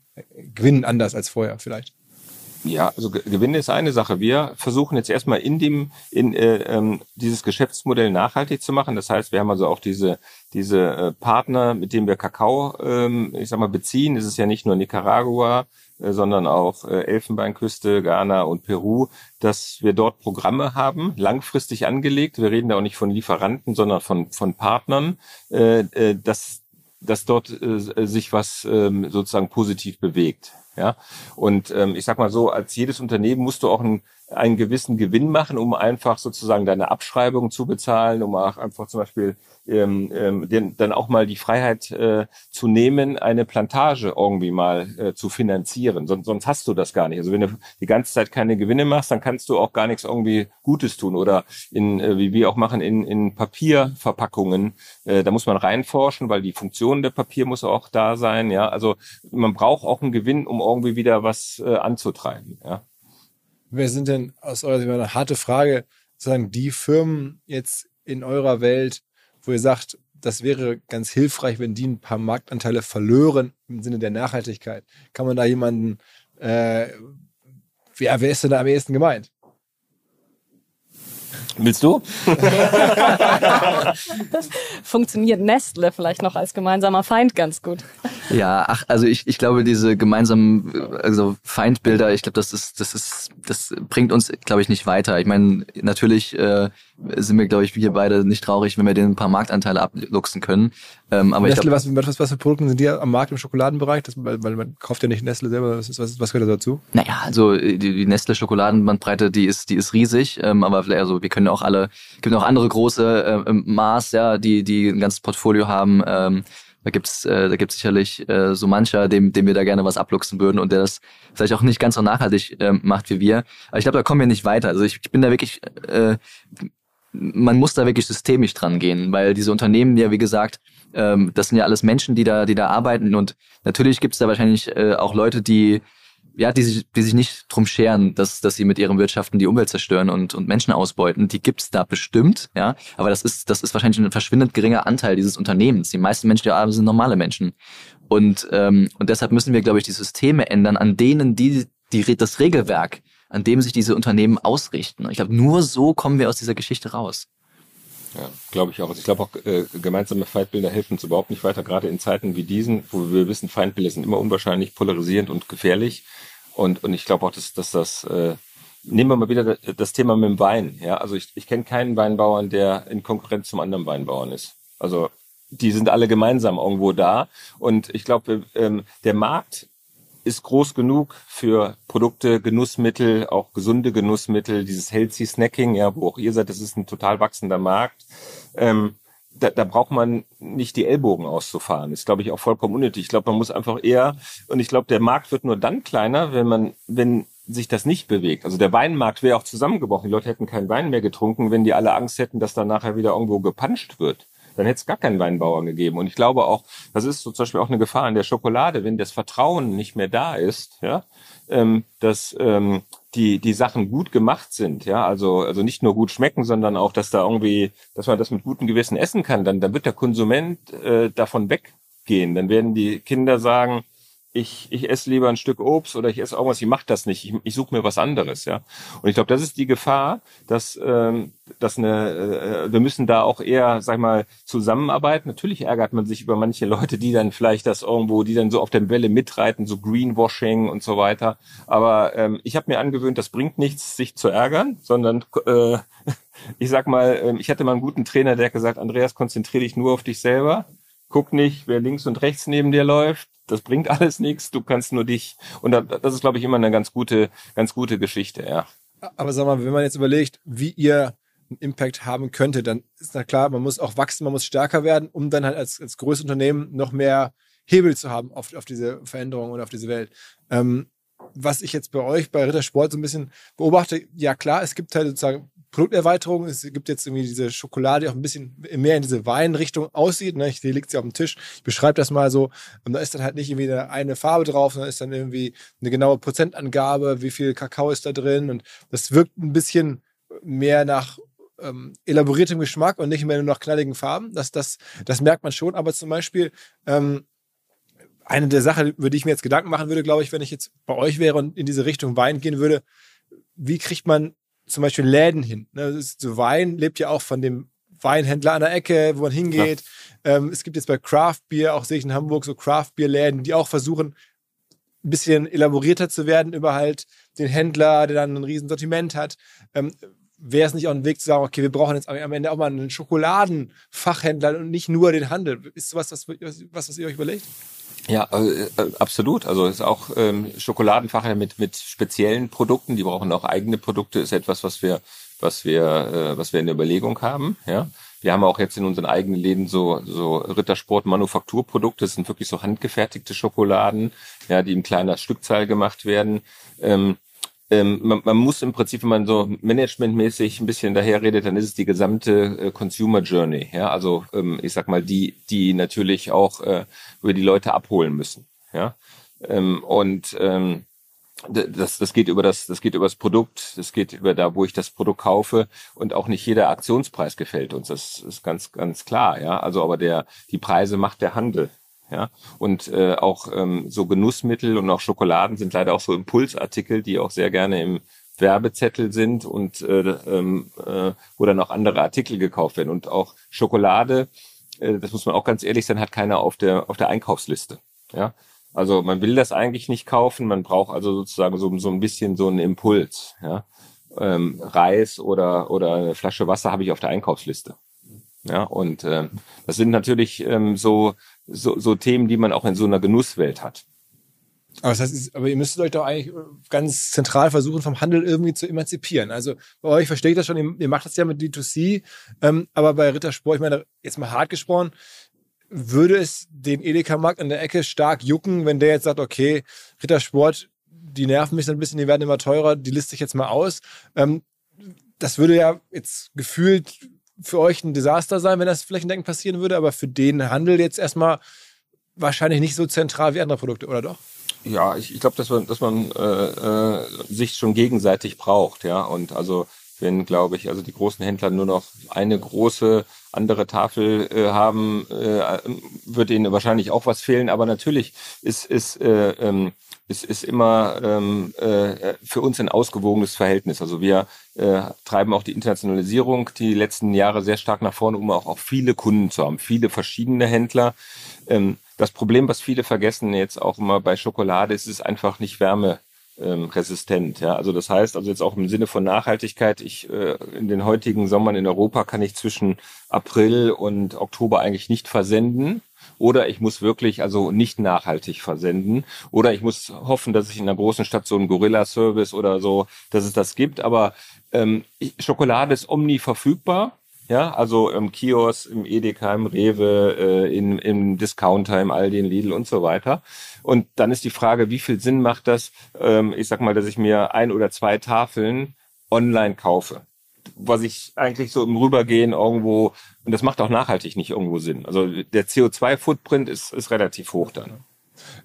Gewinn anders als vorher vielleicht. Ja, also Gewinne ist eine Sache. Wir versuchen jetzt erstmal in dem in äh, ähm, dieses Geschäftsmodell nachhaltig zu machen. Das heißt, wir haben also auch diese diese äh, Partner, mit denen wir Kakao, ähm, ich sag mal, beziehen. Es ist ja nicht nur Nicaragua, äh, sondern auch äh, Elfenbeinküste, Ghana und Peru, dass wir dort Programme haben, langfristig angelegt. Wir reden da auch nicht von Lieferanten, sondern von von Partnern, äh, äh, dass dass dort äh, sich was ähm, sozusagen positiv bewegt. Ja, und ähm, ich sag mal so, als jedes Unternehmen musst du auch einen, einen gewissen Gewinn machen, um einfach sozusagen deine Abschreibung zu bezahlen, um auch einfach zum Beispiel ähm, ähm, den, dann auch mal die Freiheit äh, zu nehmen, eine Plantage irgendwie mal äh, zu finanzieren. Sonst, sonst hast du das gar nicht. Also wenn du die ganze Zeit keine Gewinne machst, dann kannst du auch gar nichts irgendwie Gutes tun. Oder in, äh, wie wir auch machen, in, in Papierverpackungen, äh, da muss man reinforschen, weil die Funktion der Papier muss auch da sein. Ja, also man braucht auch einen Gewinn, um irgendwie wieder was äh, anzutreiben. Ja. Wer sind denn aus eurer Sicht eine harte Frage, sagen die Firmen jetzt in eurer Welt, wo ihr sagt, das wäre ganz hilfreich, wenn die ein paar Marktanteile verlören im Sinne der Nachhaltigkeit. Kann man da jemanden, äh, wer, wer ist denn da am ehesten gemeint? Willst du? Funktioniert Nestle vielleicht noch als gemeinsamer Feind ganz gut. Ja, ach, also ich, ich glaube, diese gemeinsamen also Feindbilder, ich glaube, das ist, das ist, das bringt uns, glaube ich, nicht weiter. Ich meine, natürlich äh, sind wir, glaube ich, wir beide nicht traurig, wenn wir den ein paar Marktanteile abluchsen können. Ähm, aber Nestle, ich glaub, was, was, was für Produkte sind die am Markt im Schokoladenbereich? Das, weil, weil man kauft ja nicht Nestle selber. Was, was, was gehört da dazu? Naja, also die, die Nestle-Schokoladenbandbreite, die ist, die ist riesig. Ähm, aber also wir können auch alle, gibt auch andere große äh, Maß, ja, die, die ein ganzes Portfolio haben. Ähm, da gibt's, äh, sicherlich äh, so mancher, dem, dem wir da gerne was abluchsen würden und der das vielleicht auch nicht ganz so nachhaltig äh, macht wie wir. Aber ich glaube, da kommen wir nicht weiter. Also ich, ich bin da wirklich äh, man muss da wirklich systemisch dran gehen, weil diese Unternehmen ja, wie gesagt, ähm, das sind ja alles Menschen, die da, die da arbeiten und natürlich gibt es da wahrscheinlich äh, auch Leute, die ja, die sich, die sich nicht drum scheren, dass, dass sie mit ihren Wirtschaften die Umwelt zerstören und, und Menschen ausbeuten. Die gibt's da bestimmt, ja. Aber das ist, das ist wahrscheinlich ein verschwindend geringer Anteil dieses Unternehmens. Die meisten Menschen, die arbeiten, sind normale Menschen. Und, ähm, und deshalb müssen wir, glaube ich, die Systeme ändern, an denen die, die, das Regelwerk, an dem sich diese Unternehmen ausrichten. Ich glaube, nur so kommen wir aus dieser Geschichte raus. Ja, glaube ich auch. Also ich glaube auch, äh, gemeinsame Feindbilder helfen uns überhaupt nicht weiter, gerade in Zeiten wie diesen, wo wir wissen, Feindbilder sind immer unwahrscheinlich polarisierend und gefährlich. Und, und ich glaube auch, dass, dass das, äh, nehmen wir mal wieder das Thema mit dem Wein. Ja, also ich, ich kenne keinen Weinbauern, der in Konkurrenz zum anderen Weinbauern ist. Also die sind alle gemeinsam irgendwo da. Und ich glaube, ähm, der Markt ist groß genug für Produkte, Genussmittel, auch gesunde Genussmittel, dieses Healthy Snacking, ja, wo auch ihr seid, das ist ein total wachsender Markt. Ähm, da, da braucht man nicht die Ellbogen auszufahren. Ist, glaube ich, auch vollkommen unnötig. Ich glaube, man muss einfach eher, und ich glaube, der Markt wird nur dann kleiner, wenn man, wenn sich das nicht bewegt. Also der Weinmarkt wäre auch zusammengebrochen. Die Leute hätten keinen Wein mehr getrunken, wenn die alle Angst hätten, dass da nachher wieder irgendwo gepanscht wird. Dann hätte es gar keinen Weinbauern gegeben. Und ich glaube auch, das ist so zum Beispiel auch eine Gefahr in der Schokolade, wenn das Vertrauen nicht mehr da ist, ja, ähm, dass ähm, die die Sachen gut gemacht sind, ja, also also nicht nur gut schmecken, sondern auch, dass da irgendwie, dass man das mit gutem Gewissen essen kann, dann dann wird der Konsument äh, davon weggehen. Dann werden die Kinder sagen, ich, ich esse lieber ein Stück Obst oder ich esse irgendwas, ich mache das nicht, ich, ich suche mir was anderes, ja. Und ich glaube, das ist die Gefahr, dass, ähm, dass eine, äh, wir müssen da auch eher, sag ich mal, zusammenarbeiten. Natürlich ärgert man sich über manche Leute, die dann vielleicht das irgendwo, die dann so auf der Welle mitreiten, so Greenwashing und so weiter. Aber ähm, ich habe mir angewöhnt, das bringt nichts, sich zu ärgern, sondern äh, ich sag mal, äh, ich hatte mal einen guten Trainer, der hat gesagt, Andreas, konzentriere dich nur auf dich selber guck nicht, wer links und rechts neben dir läuft. Das bringt alles nichts. Du kannst nur dich. Und das ist, glaube ich, immer eine ganz gute, ganz gute Geschichte, ja. Aber sag mal, wenn man jetzt überlegt, wie ihr einen Impact haben könnte, dann ist na klar, man muss auch wachsen, man muss stärker werden, um dann halt als, als größtes Unternehmen noch mehr Hebel zu haben auf, auf diese Veränderung und auf diese Welt. Ähm, was ich jetzt bei euch, bei Rittersport so ein bisschen beobachte, ja klar, es gibt halt sozusagen Produkterweiterung. Es gibt jetzt irgendwie diese Schokolade, die auch ein bisschen mehr in diese Weinrichtung aussieht. Ne? Ich, die liegt sie auf dem Tisch. Ich beschreibe das mal so. Und da ist dann halt nicht irgendwie eine, Farbe drauf, sondern ist dann irgendwie eine genaue Prozentangabe, wie viel Kakao ist da drin. Und das wirkt ein bisschen mehr nach ähm, elaboriertem Geschmack und nicht mehr nur nach knalligen Farben. Das, das, das merkt man schon. Aber zum Beispiel, ähm, eine der Sachen, über die ich mir jetzt Gedanken machen würde, glaube ich, wenn ich jetzt bei euch wäre und in diese Richtung Wein gehen würde, wie kriegt man zum Beispiel Läden hin. Ne? So Wein lebt ja auch von dem Weinhändler an der Ecke, wo man hingeht. Ähm, es gibt jetzt bei Craft Beer, auch sehe ich in Hamburg, so Craft Beer Läden, die auch versuchen, ein bisschen elaborierter zu werden über halt den Händler, der dann ein riesen Sortiment hat. Ähm, Wäre es nicht auch ein Weg zu sagen, okay, wir brauchen jetzt am Ende auch mal einen Schokoladenfachhändler und nicht nur den Handel? Ist sowas, was, was, was ihr euch überlegt? Ja, äh, äh, absolut. Also ist auch ähm, Schokoladenfacher mit mit speziellen Produkten, die brauchen auch eigene Produkte, ist etwas, was wir was wir äh, was wir in der Überlegung haben. Ja, wir haben auch jetzt in unseren eigenen Läden so so Rittersport Manufakturprodukte. Das sind wirklich so handgefertigte Schokoladen, ja, die in kleiner Stückzahl gemacht werden. Ähm, ähm, man, man muss im Prinzip, wenn man so managementmäßig ein bisschen daherredet, dann ist es die gesamte äh, Consumer Journey. Ja, also ähm, ich sag mal, die, die natürlich auch äh, über die Leute abholen müssen. Ja, ähm, und ähm, das, das geht über das, das geht über das Produkt, das geht über da, wo ich das Produkt kaufe und auch nicht jeder Aktionspreis gefällt uns. Das ist ganz, ganz klar, ja. Also, aber der, die Preise macht der Handel. Ja, und äh, auch ähm, so Genussmittel und auch Schokoladen sind leider auch so Impulsartikel, die auch sehr gerne im Werbezettel sind und äh, ähm, äh, wo dann auch andere Artikel gekauft werden. Und auch Schokolade, äh, das muss man auch ganz ehrlich sein, hat keiner auf der auf der Einkaufsliste. Ja, also man will das eigentlich nicht kaufen, man braucht also sozusagen so, so ein bisschen so einen Impuls. Ja, ähm, Reis oder oder eine Flasche Wasser habe ich auf der Einkaufsliste. Ja, und äh, das sind natürlich ähm, so, so, so Themen, die man auch in so einer Genusswelt hat. Aber, das heißt, aber ihr müsstet euch doch eigentlich ganz zentral versuchen, vom Handel irgendwie zu emanzipieren. Also bei euch verstehe ich das schon, ihr, ihr macht das ja mit D2C, ähm, aber bei Rittersport, ich meine, jetzt mal hart gesprochen, würde es den Edeka-Markt an der Ecke stark jucken, wenn der jetzt sagt, okay, Rittersport, die nerven mich so ein bisschen, die werden immer teurer, die liste ich jetzt mal aus. Ähm, das würde ja jetzt gefühlt für euch ein Desaster sein, wenn das flächendeckend passieren würde, aber für den Handel jetzt erstmal wahrscheinlich nicht so zentral wie andere Produkte, oder doch? Ja, ich, ich glaube, dass man, dass man äh, äh, sich schon gegenseitig braucht, ja. Und also wenn, glaube ich, also die großen Händler nur noch eine große andere Tafel äh, haben, äh, wird ihnen wahrscheinlich auch was fehlen. Aber natürlich ist, ist, äh, ähm, ist, ist immer ähm, äh, für uns ein ausgewogenes Verhältnis. Also wir äh, treiben auch die Internationalisierung die letzten Jahre sehr stark nach vorne, um auch, auch viele Kunden zu haben, viele verschiedene Händler. Ähm, das Problem, was viele vergessen jetzt auch immer bei Schokolade, ist es einfach nicht Wärme ähm, resistent. Ja, also das heißt, also jetzt auch im Sinne von Nachhaltigkeit, ich äh, in den heutigen Sommern in Europa kann ich zwischen April und Oktober eigentlich nicht versenden. Oder ich muss wirklich also nicht nachhaltig versenden. Oder ich muss hoffen, dass ich in einer großen Stadt so einen Gorilla-Service oder so, dass es das gibt. Aber ähm, Schokolade ist omni verfügbar. Ja, also im Kiosk, im Edeka, im Rewe, äh, in, im Discounter, im Aldi, in Lidl und so weiter. Und dann ist die Frage, wie viel Sinn macht das, ähm, ich sag mal, dass ich mir ein oder zwei Tafeln online kaufe. Was ich eigentlich so im Rübergehen irgendwo, und das macht auch nachhaltig nicht irgendwo Sinn. Also der CO2-Footprint ist, ist relativ hoch dann.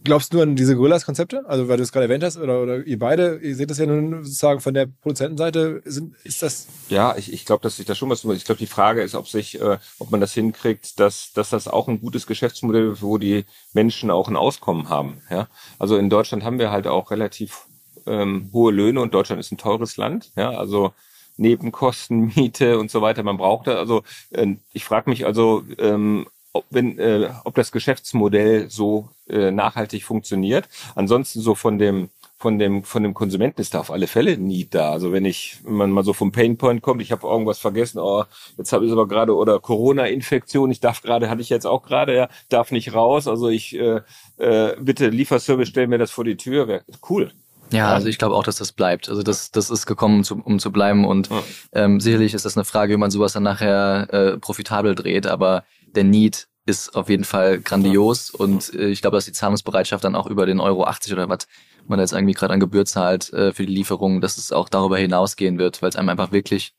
Glaubst du an diese Gorillas-Konzepte? Also, weil du es gerade erwähnt hast, oder, oder ihr beide, ihr seht das ja nun sozusagen von der Produzentenseite, sind, ist das. Ja, ich, ich glaube, dass sich da schon was. Ich glaube, die Frage ist, ob sich, äh, ob man das hinkriegt, dass, dass das auch ein gutes Geschäftsmodell ist, wo die Menschen auch ein Auskommen haben. Ja, also in Deutschland haben wir halt auch relativ ähm, hohe Löhne und Deutschland ist ein teures Land. Ja, also Nebenkosten, Miete und so weiter. Man braucht da, also äh, ich frage mich also, ähm, ob, wenn, äh, ob das Geschäftsmodell so äh, nachhaltig funktioniert. Ansonsten so von dem von dem von dem Konsumenten ist da auf alle Fälle nie da. Also wenn ich wenn man mal so vom Painpoint kommt, ich habe irgendwas vergessen, oh, jetzt habe ich aber gerade oder Corona Infektion, ich darf gerade hatte ich jetzt auch gerade, ja, darf nicht raus, also ich äh, äh, bitte Lieferservice stell mir das vor die Tür, wäre cool. Ja, also ich glaube auch, dass das bleibt. Also das, das ist gekommen, um zu, um zu bleiben. Und ja. ähm, sicherlich ist das eine Frage, wie man sowas dann nachher äh, profitabel dreht. Aber der Need ist auf jeden Fall grandios und äh, ich glaube, dass die Zahlungsbereitschaft dann auch über den Euro 80 oder was man jetzt irgendwie gerade an Gebühr zahlt äh, für die Lieferung, dass es auch darüber hinausgehen wird, weil es einem einfach wirklich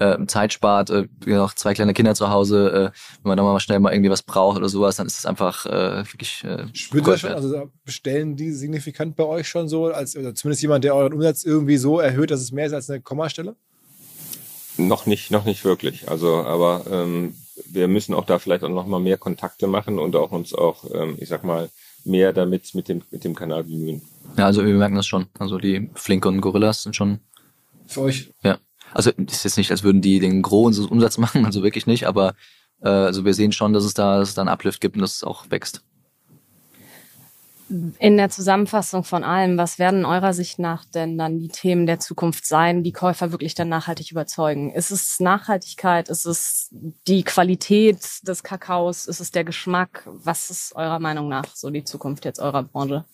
äh, Zeit spart. Äh, noch zwei kleine Kinder zu Hause, äh, wenn man da mal schnell mal irgendwie was braucht oder sowas, dann ist es einfach äh, wirklich. Äh, Spürt ihr schon? Also bestellen die signifikant bei euch schon so, als oder zumindest jemand, der euren Umsatz irgendwie so erhöht, dass es mehr ist als eine Kommastelle? Noch nicht, noch nicht wirklich. Also, aber ähm, wir müssen auch da vielleicht auch noch mal mehr Kontakte machen und auch uns auch, ähm, ich sag mal, mehr damit mit dem, mit dem Kanal bemühen. Ja, also wir merken das schon. Also die Flink und Gorillas sind schon. Für euch? Ja. Also ist jetzt nicht, als würden die den großen Umsatz machen, also wirklich nicht, aber äh, also wir sehen schon, dass es da, dass es da einen Uplift gibt und dass es auch wächst. In der Zusammenfassung von allem, was werden eurer Sicht nach denn dann die Themen der Zukunft sein, die Käufer wirklich dann nachhaltig überzeugen? Ist es Nachhaltigkeit? Ist es die Qualität des Kakaos? Ist es der Geschmack? Was ist eurer Meinung nach so die Zukunft jetzt eurer Branche?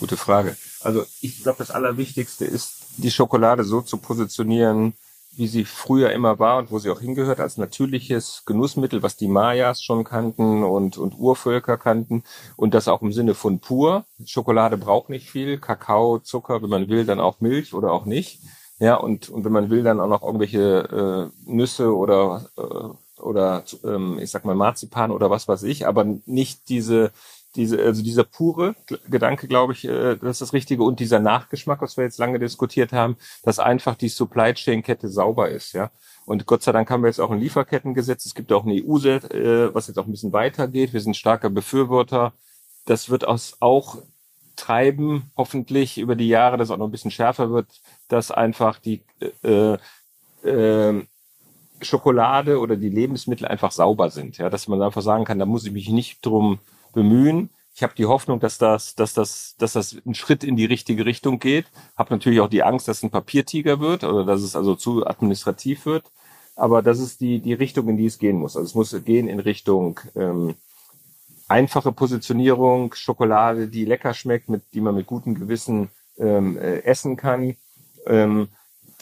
Gute Frage. Also ich glaube, das Allerwichtigste ist, die Schokolade so zu positionieren, wie sie früher immer war und wo sie auch hingehört, als natürliches Genussmittel, was die Mayas schon kannten und, und Urvölker kannten und das auch im Sinne von pur. Schokolade braucht nicht viel, Kakao, Zucker, wenn man will, dann auch Milch oder auch nicht. Ja, und, und wenn man will, dann auch noch irgendwelche äh, Nüsse oder, äh, oder ähm, ich sag mal Marzipan oder was weiß ich, aber nicht diese diese, also dieser pure Gedanke, glaube ich, äh, das ist das Richtige und dieser Nachgeschmack, was wir jetzt lange diskutiert haben, dass einfach die Supply Chain Kette sauber ist, ja. Und Gott sei Dank haben wir jetzt auch ein Lieferkettengesetz. Es gibt auch ein EU, äh, was jetzt auch ein bisschen weitergeht. Wir sind starker Befürworter. Das wird aus auch treiben, hoffentlich über die Jahre, dass auch noch ein bisschen schärfer wird, dass einfach die äh, äh, Schokolade oder die Lebensmittel einfach sauber sind. Ja, dass man einfach sagen kann, da muss ich mich nicht drum bemühen. Ich habe die Hoffnung, dass das, dass das, dass das ein Schritt in die richtige Richtung geht. Habe natürlich auch die Angst, dass es ein Papiertiger wird oder dass es also zu administrativ wird. Aber das ist die die Richtung, in die es gehen muss. Also es muss gehen in Richtung ähm, einfache Positionierung, Schokolade, die lecker schmeckt, mit die man mit gutem Gewissen ähm, äh, essen kann. Ähm,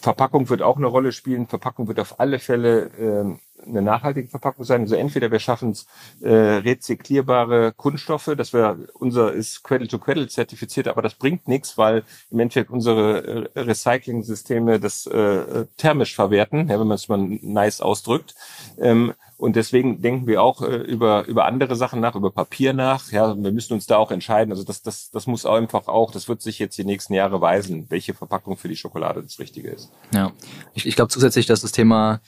Verpackung wird auch eine Rolle spielen. Verpackung wird auf alle Fälle ähm, eine nachhaltige Verpackung sein. Also entweder wir schaffen es äh, rezyklierbare Kunststoffe, dass wir unser ist Cradle to Cradle zertifiziert, aber das bringt nichts, weil im Endeffekt unsere äh, Recycling-Systeme das äh, thermisch verwerten, ja, wenn man es mal nice ausdrückt. Ähm, und deswegen denken wir auch äh, über, über andere Sachen nach, über Papier nach. Ja, wir müssen uns da auch entscheiden. Also das, das, das muss einfach auch, das wird sich jetzt die nächsten Jahre weisen, welche Verpackung für die Schokolade das Richtige ist. Ja, ich, ich glaube zusätzlich, dass das Thema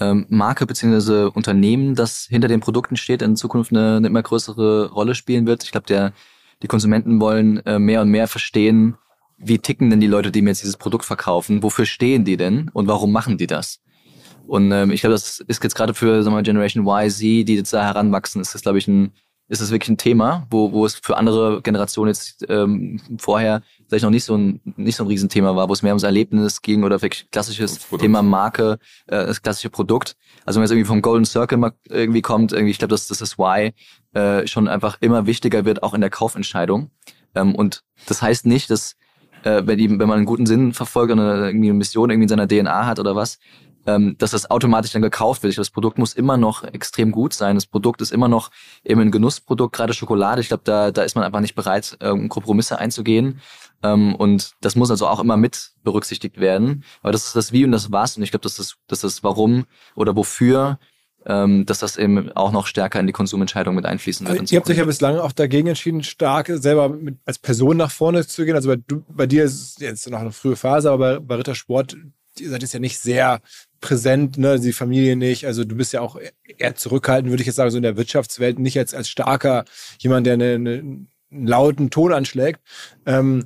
ähm, Marke beziehungsweise Unternehmen, das hinter den Produkten steht, in Zukunft eine, eine immer größere Rolle spielen wird. Ich glaube, der die Konsumenten wollen äh, mehr und mehr verstehen, wie ticken denn die Leute, die mir jetzt dieses Produkt verkaufen? Wofür stehen die denn und warum machen die das? Und ähm, ich glaube, das ist jetzt gerade für sagen wir, Generation Y, Z, die jetzt da heranwachsen, ist das, glaube ich, ein, ist das wirklich ein Thema, wo, wo es für andere Generationen jetzt ähm, vorher vielleicht noch nicht so ein nicht so ein Riesenthema war, wo es mehr ums Erlebnis ging oder wirklich klassisches Thema Marke, äh, das klassische Produkt. Also wenn man jetzt irgendwie vom Golden Circle mal irgendwie kommt, irgendwie, ich glaube, dass, das Why äh, schon einfach immer wichtiger wird, auch in der Kaufentscheidung. Ähm, und das heißt nicht, dass äh, wenn, die, wenn man einen guten Sinn verfolgt oder irgendwie eine Mission irgendwie in seiner DNA hat oder was, ähm, dass das automatisch dann gekauft wird. Das Produkt muss immer noch extrem gut sein. Das Produkt ist immer noch eben ein Genussprodukt, gerade Schokolade. Ich glaube, da, da ist man einfach nicht bereit, ähm, Kompromisse einzugehen. Ähm, und das muss also auch immer mit berücksichtigt werden. Aber das ist das Wie und das Was. Und ich glaube, das ist das, ist Warum oder Wofür ähm, dass das eben auch noch stärker in die Konsumentscheidung mit einfließen wird. Ihr habt euch ja bislang auch dagegen entschieden, stark selber mit, als Person nach vorne zu gehen. Also bei, du, bei dir ist es jetzt noch eine frühe Phase, aber bei, bei Rittersport, ihr seid jetzt ja nicht sehr präsent, ne, die Familie nicht. Also du bist ja auch eher zurückhaltend, würde ich jetzt sagen, so in der Wirtschaftswelt, nicht jetzt als starker jemand, der eine, eine, einen lauten Ton anschlägt. Ähm,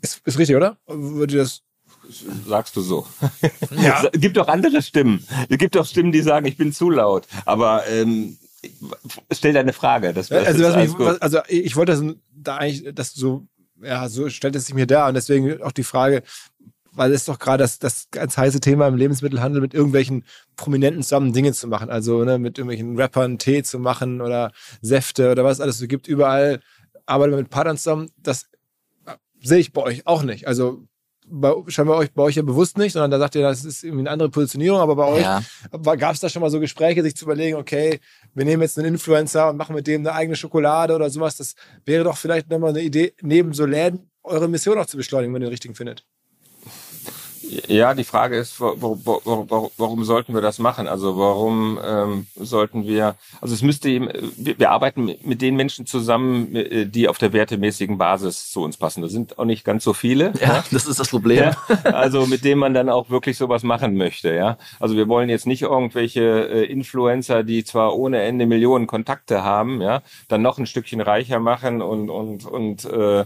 ist, ist richtig, oder? Würde das sagst du so. Ja. es gibt auch andere Stimmen. Es gibt auch Stimmen, die sagen, ich bin zu laut. Aber ähm, stell deine Frage. Das, das also, was mich, was, also ich wollte das da eigentlich, dass du so, ja, so stellt es sich mir da und deswegen auch die Frage, weil es doch gerade das, das ganz heiße Thema im Lebensmittelhandel mit irgendwelchen Prominenten zusammen Dinge zu machen. Also ne, mit irgendwelchen Rappern Tee zu machen oder Säfte oder was alles so gibt. Überall arbeiten wir mit Partnern zusammen. Das sehe ich bei euch auch nicht. Also bei, scheinbar euch, bei euch ja bewusst nicht, sondern da sagt ihr, das ist irgendwie eine andere Positionierung, aber bei euch ja. gab es da schon mal so Gespräche, sich zu überlegen, okay, wir nehmen jetzt einen Influencer und machen mit dem eine eigene Schokolade oder sowas. Das wäre doch vielleicht nochmal eine Idee, neben so Läden eure Mission auch zu beschleunigen, wenn ihr den richtigen findet. Ja, die Frage ist, warum, warum sollten wir das machen? Also warum ähm, sollten wir, also es müsste eben, wir, wir arbeiten mit den Menschen zusammen, äh, die auf der wertemäßigen Basis zu uns passen. Das sind auch nicht ganz so viele. Ja, ja. das ist das Problem. Ja, also mit denen man dann auch wirklich sowas machen möchte. Ja, Also wir wollen jetzt nicht irgendwelche äh, Influencer, die zwar ohne Ende Millionen Kontakte haben, ja, dann noch ein Stückchen reicher machen und, und, und äh,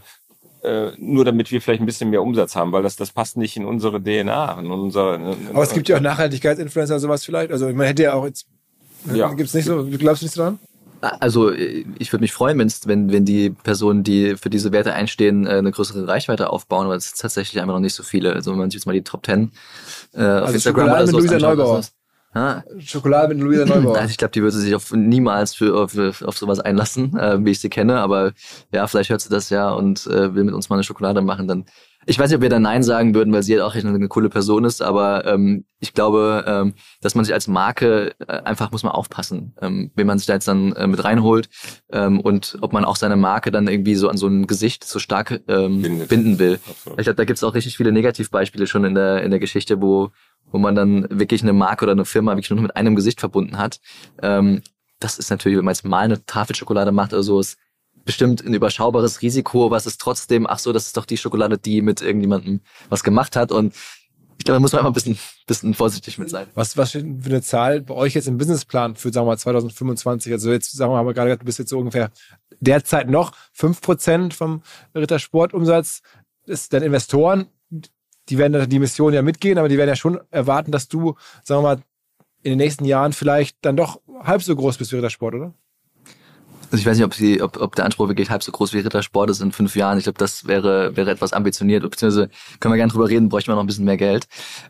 äh, nur damit wir vielleicht ein bisschen mehr Umsatz haben, weil das, das passt nicht in unsere DNA. In unser, in, Aber es gibt ja auch Nachhaltigkeitsinfluencer, sowas vielleicht. Also man hätte ja auch jetzt, ja. gibt's nicht so, glaubst du nicht dran? Also ich würde mich freuen, wenn's, wenn, wenn die Personen, die für diese Werte einstehen, äh, eine größere Reichweite aufbauen, aber es ist tatsächlich einfach noch nicht so viele. Also wenn man sich jetzt mal die Top Ten äh, auf also Instagram oder so anschaut, Ah. Schokolade mit Luisa Neubauer. Also ich glaube, die würde sich auf, niemals für, auf, auf sowas einlassen, äh, wie ich sie kenne. Aber ja, vielleicht hört sie das ja und äh, will mit uns mal eine Schokolade machen. Dann ich weiß nicht, ob wir da Nein sagen würden, weil sie halt auch echt eine coole Person ist, aber ähm, ich glaube, ähm, dass man sich als Marke äh, einfach muss man aufpassen, ähm, wenn man sich da jetzt dann äh, mit reinholt ähm, und ob man auch seine Marke dann irgendwie so an so ein Gesicht so stark ähm, binden will. Absolut. Ich glaube, da gibt es auch richtig viele Negativbeispiele schon in der in der Geschichte, wo wo man dann wirklich eine Marke oder eine Firma wirklich nur mit einem Gesicht verbunden hat. Ähm, das ist natürlich, wenn man jetzt mal eine Tafel Schokolade macht oder so, ist bestimmt ein überschaubares Risiko, aber es ist trotzdem, ach so, das ist doch die Schokolade, die mit irgendjemandem was gemacht hat und ich glaube, da muss man einfach ein bisschen, bisschen vorsichtig mit sein. Was, was für eine Zahl bei euch jetzt im Businessplan für, sagen wir mal, 2025? Also jetzt, sagen wir mal, haben wir gerade gesagt, du bist jetzt so ungefähr derzeit noch fünf Prozent vom Rittersportumsatz. Ist dann Investoren die werden die Mission ja mitgehen, aber die werden ja schon erwarten, dass du, sagen wir mal, in den nächsten Jahren vielleicht dann doch halb so groß bist wie Rittersport, oder? Also ich weiß nicht, ob, sie, ob, ob der Anspruch wirklich halb so groß wie Rittersport ist in fünf Jahren. Ich glaube, das wäre, wäre etwas ambitioniert, beziehungsweise können wir gerne drüber reden, bräuchten wir noch ein bisschen mehr Geld.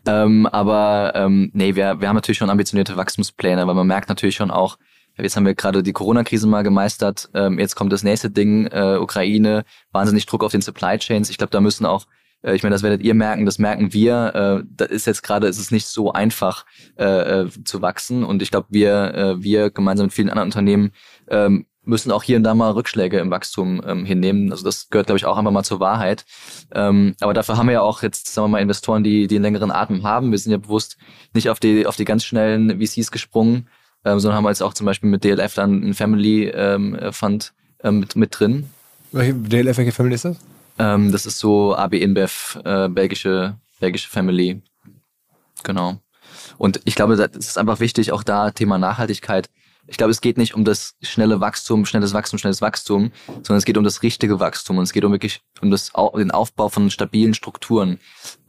Ähm, aber ähm, nee, wir, wir haben natürlich schon ambitionierte Wachstumspläne, weil man merkt natürlich schon auch, Jetzt haben wir gerade die Corona-Krise mal gemeistert. Ähm, jetzt kommt das nächste Ding, äh, Ukraine, wahnsinnig Druck auf den Supply Chains. Ich glaube, da müssen auch ich meine, das werdet ihr merken, das merken wir. Äh, da ist jetzt gerade, ist es nicht so einfach äh, äh, zu wachsen. Und ich glaube, wir, äh, wir gemeinsam mit vielen anderen Unternehmen ähm, müssen auch hier und da mal Rückschläge im Wachstum ähm, hinnehmen. Also das gehört, glaube ich, auch einfach mal zur Wahrheit. Ähm, aber dafür haben wir ja auch jetzt, sagen wir mal, Investoren, die, die einen längeren Atem haben. Wir sind ja bewusst nicht auf die, auf die ganz schnellen VCs gesprungen, ähm, sondern haben jetzt auch zum Beispiel mit DLF dann einen Family ähm, Fund ähm, mit, mit drin. Welche DLF, welche Family ist das? Ähm, das ist so AB InBev, äh, belgische, belgische Family. Genau. Und ich glaube, das ist einfach wichtig, auch da Thema Nachhaltigkeit ich glaube, es geht nicht um das schnelle Wachstum, schnelles Wachstum, schnelles Wachstum, sondern es geht um das richtige Wachstum und es geht um wirklich um das, den Aufbau von stabilen Strukturen.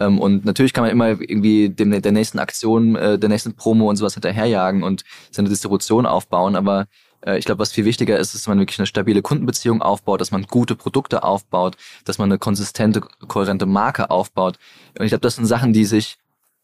Ähm, und natürlich kann man immer irgendwie dem, der nächsten Aktion, äh, der nächsten Promo und sowas hinterherjagen und seine Distribution aufbauen, aber ich glaube, was viel wichtiger ist, ist, dass man wirklich eine stabile Kundenbeziehung aufbaut, dass man gute Produkte aufbaut, dass man eine konsistente, kohärente Marke aufbaut. Und ich glaube, das sind Sachen, die sich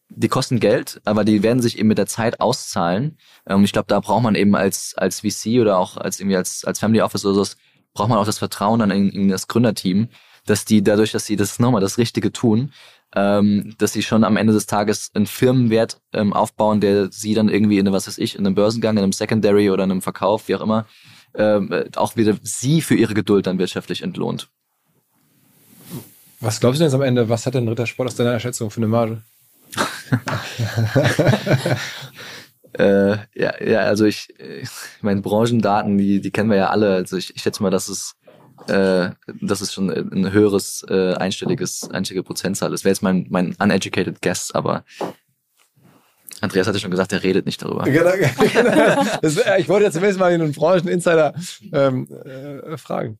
die kosten Geld, aber die werden sich eben mit der Zeit auszahlen. Und ähm, ich glaube, da braucht man eben als, als VC oder auch als irgendwie als, als Family Office oder so, braucht man auch das Vertrauen dann in, in das Gründerteam, dass die dadurch, dass sie das nochmal das Richtige tun, ähm, dass sie schon am Ende des Tages einen Firmenwert ähm, aufbauen, der sie dann irgendwie in, was weiß ich, in einem Börsengang, in einem Secondary oder in einem Verkauf, wie auch immer, ähm, auch wieder sie für ihre Geduld dann wirtschaftlich entlohnt. Was glaubst du denn jetzt am Ende, was hat denn Rittersport aus deiner Schätzung für eine Marge? äh, ja, ja, also ich, ich meine, Branchendaten, die, die kennen wir ja alle. Also ich, ich schätze mal, dass es, äh, das ist schon ein höheres äh, einstelliges, einstellige Prozentzahl. Das wäre jetzt mein, mein uneducated guess, aber Andreas hatte schon gesagt, er redet nicht darüber. Genau, genau. Das, ich wollte ja zumindest mal einen Brancheninsider ähm, äh, fragen.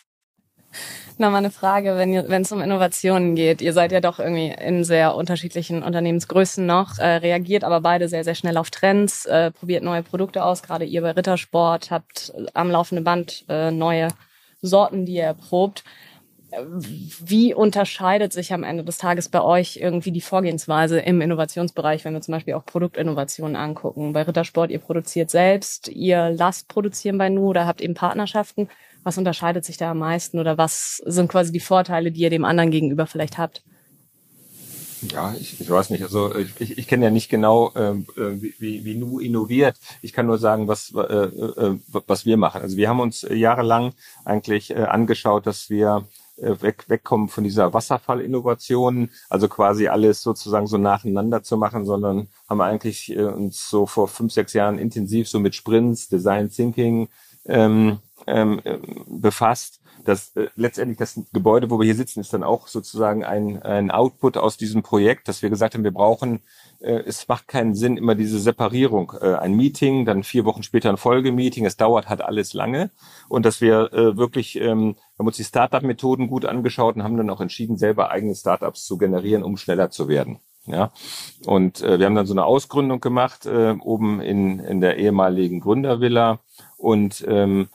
Nochmal eine Frage, wenn es um Innovationen geht. Ihr seid ja doch irgendwie in sehr unterschiedlichen Unternehmensgrößen noch, äh, reagiert aber beide sehr, sehr schnell auf Trends, äh, probiert neue Produkte aus. Gerade ihr bei Rittersport habt am laufenden Band äh, neue Sorten, die ihr erprobt. Wie unterscheidet sich am Ende des Tages bei euch irgendwie die Vorgehensweise im Innovationsbereich, wenn wir zum Beispiel auch Produktinnovationen angucken? Bei Rittersport, ihr produziert selbst, ihr lasst produzieren bei Nu oder habt eben Partnerschaften. Was unterscheidet sich da am meisten oder was sind quasi die Vorteile, die ihr dem anderen gegenüber vielleicht habt? Ja, ich, ich weiß nicht. Also ich, ich kenne ja nicht genau, ähm, äh, wie, wie Nu innoviert. Ich kann nur sagen, was, äh, äh, was wir machen. Also wir haben uns jahrelang eigentlich äh, angeschaut, dass wir äh, weg, wegkommen von dieser Wasserfallinnovation, also quasi alles sozusagen so nacheinander zu machen, sondern haben eigentlich äh, uns so vor fünf, sechs Jahren intensiv so mit Sprints, Design Thinking ähm, ähm, befasst. Das äh, letztendlich das Gebäude, wo wir hier sitzen, ist dann auch sozusagen ein, ein Output aus diesem Projekt, dass wir gesagt haben, wir brauchen, äh, es macht keinen Sinn, immer diese Separierung. Äh, ein Meeting, dann vier Wochen später ein Folgemeeting, es dauert halt alles lange. Und dass wir äh, wirklich, ähm, wir haben uns die Startup-Methoden gut angeschaut und haben dann auch entschieden, selber eigene Startups zu generieren, um schneller zu werden. Ja, und äh, wir haben dann so eine Ausgründung gemacht äh, oben in, in der ehemaligen Gründervilla und ähm,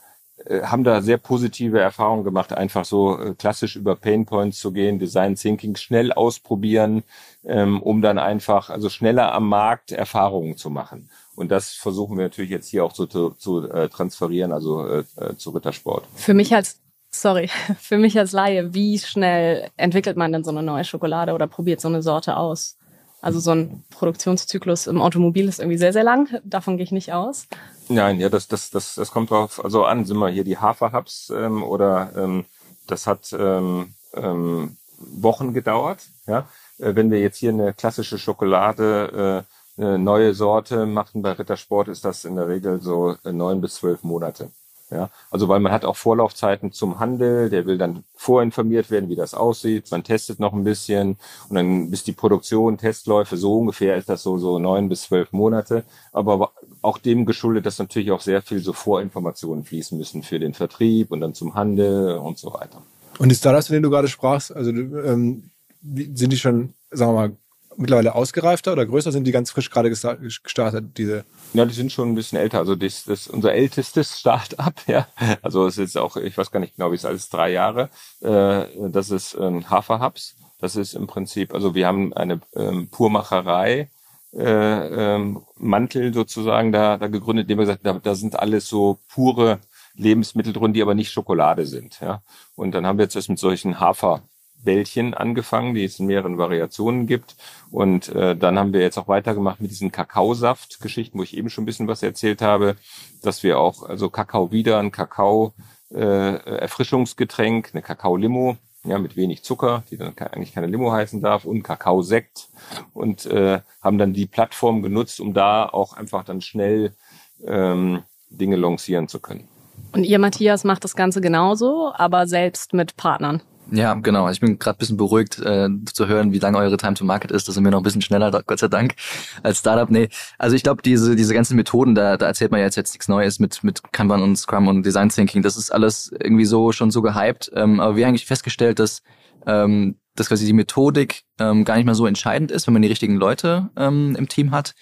äh, haben da sehr positive Erfahrungen gemacht, einfach so äh, klassisch über Painpoints zu gehen, Design Thinking schnell ausprobieren, ähm, um dann einfach also schneller am Markt Erfahrungen zu machen. Und das versuchen wir natürlich jetzt hier auch zu, zu, zu äh, transferieren, also äh, äh zu Rittersport. Für mich als sorry, für mich als Laie, wie schnell entwickelt man denn so eine neue Schokolade oder probiert so eine Sorte aus? Also so ein Produktionszyklus im Automobil ist irgendwie sehr, sehr lang. Davon gehe ich nicht aus. Nein, ja, das, das, das, das kommt drauf also an. Sind wir hier die Haferhubs ähm, oder ähm, das hat ähm, ähm, Wochen gedauert. Ja? Äh, wenn wir jetzt hier eine klassische Schokolade, äh, eine neue Sorte machen bei Rittersport, ist das in der Regel so äh, neun bis zwölf Monate. Ja, also weil man hat auch Vorlaufzeiten zum Handel, der will dann vorinformiert werden, wie das aussieht. Man testet noch ein bisschen und dann bis die Produktion, Testläufe, so ungefähr ist das so, so neun bis zwölf Monate. Aber auch dem geschuldet, dass natürlich auch sehr viel so Vorinformationen fließen müssen für den Vertrieb und dann zum Handel und so weiter. Und die Startups, von denen du gerade sprachst, also ähm, sind die schon, sagen wir mal, mittlerweile ausgereifter oder größer? Sind die ganz frisch gerade gestartet, diese? Ja, die sind schon ein bisschen älter. Also das, das ist unser ältestes Start-up, ja. Also es ist auch, ich weiß gar nicht genau, wie es alles drei Jahre. Äh, das ist ähm, Haferhubs. Das ist im Prinzip, also wir haben eine ähm, Purmacherei, äh, ähm, Mantel sozusagen da, da gegründet, indem wir gesagt da, da sind alles so pure Lebensmittel drin, die aber nicht Schokolade sind. Ja. Und dann haben wir jetzt mit solchen Hafer Bällchen angefangen, die es in mehreren Variationen gibt. Und äh, dann haben wir jetzt auch weitergemacht mit diesen Kakaosaft-Geschichten, wo ich eben schon ein bisschen was erzählt habe, dass wir auch, also Kakao wieder, ein Kakao äh, Erfrischungsgetränk, eine Kakao-Limo, ja, mit wenig Zucker, die dann eigentlich keine Limo heißen darf, und Kakaosekt und äh, haben dann die Plattform genutzt, um da auch einfach dann schnell ähm, Dinge lancieren zu können. Und ihr, Matthias, macht das Ganze genauso, aber selbst mit Partnern. Ja, genau. Ich bin gerade bisschen beruhigt äh, zu hören, wie lange eure Time to Market ist. Das sind wir noch ein bisschen schneller, Gott sei Dank, als Startup. Nee, also ich glaube, diese diese ganzen Methoden, da, da erzählt man jetzt jetzt nichts Neues mit mit Kanban und Scrum und Design Thinking. Das ist alles irgendwie so schon so gehypt. Ähm, aber wir haben eigentlich festgestellt, dass ähm, dass quasi die Methodik ähm, gar nicht mehr so entscheidend ist, wenn man die richtigen Leute ähm, im Team hat.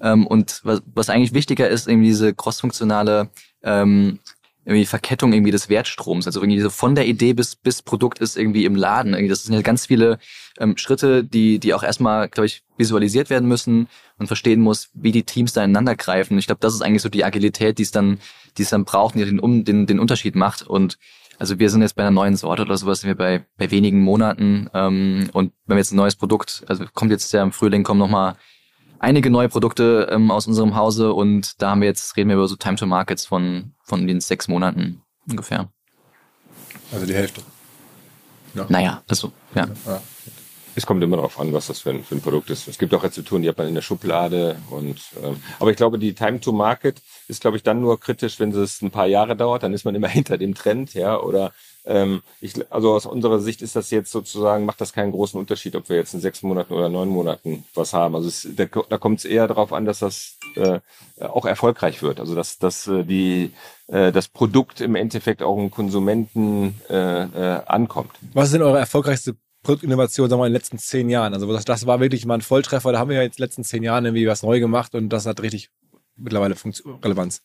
Ähm, und was, was eigentlich wichtiger ist, eben diese crossfunktionale ähm, irgendwie Verkettung irgendwie des Wertstroms. Also irgendwie so von der Idee bis, bis Produkt ist irgendwie im Laden. Das sind ja ganz viele ähm, Schritte, die, die auch erstmal, glaube ich, visualisiert werden müssen und verstehen muss, wie die Teams da ineinander greifen. Ich glaube, das ist eigentlich so die Agilität, die es dann, die es dann braucht, die den, um, den, den Unterschied macht. Und also wir sind jetzt bei einer neuen Sorte oder sowas, sind wir bei, bei wenigen Monaten. Ähm, und wenn wir jetzt ein neues Produkt, also kommt jetzt ja im Frühling, kommen nochmal einige neue Produkte ähm, aus unserem Hause und da haben wir jetzt, reden wir über so Time to Markets von, von den sechs Monaten ungefähr. Also die Hälfte. Ja. Naja, also, ja. ja. Es kommt immer darauf an, was das für ein, für ein Produkt ist. Es gibt auch Rezepturen, die hat man in der Schublade und ähm, aber ich glaube, die Time to Market ist, glaube ich, dann nur kritisch, wenn es ein paar Jahre dauert, dann ist man immer hinter dem Trend, ja, oder ähm, ich, also aus unserer Sicht ist das jetzt sozusagen, macht das keinen großen Unterschied, ob wir jetzt in sechs Monaten oder neun Monaten was haben. Also es, da, da kommt es eher darauf an, dass das äh, auch erfolgreich wird. Also dass, dass äh, die, äh, das Produkt im Endeffekt auch im Konsumenten äh, äh, ankommt. Was denn eure erfolgreichste Produktinnovation, sagen wir mal, in den letzten zehn Jahren? Also das, das war wirklich mal ein Volltreffer. Da haben wir ja jetzt in den letzten zehn Jahren irgendwie was neu gemacht und das hat richtig mittlerweile Funktion, Relevanz.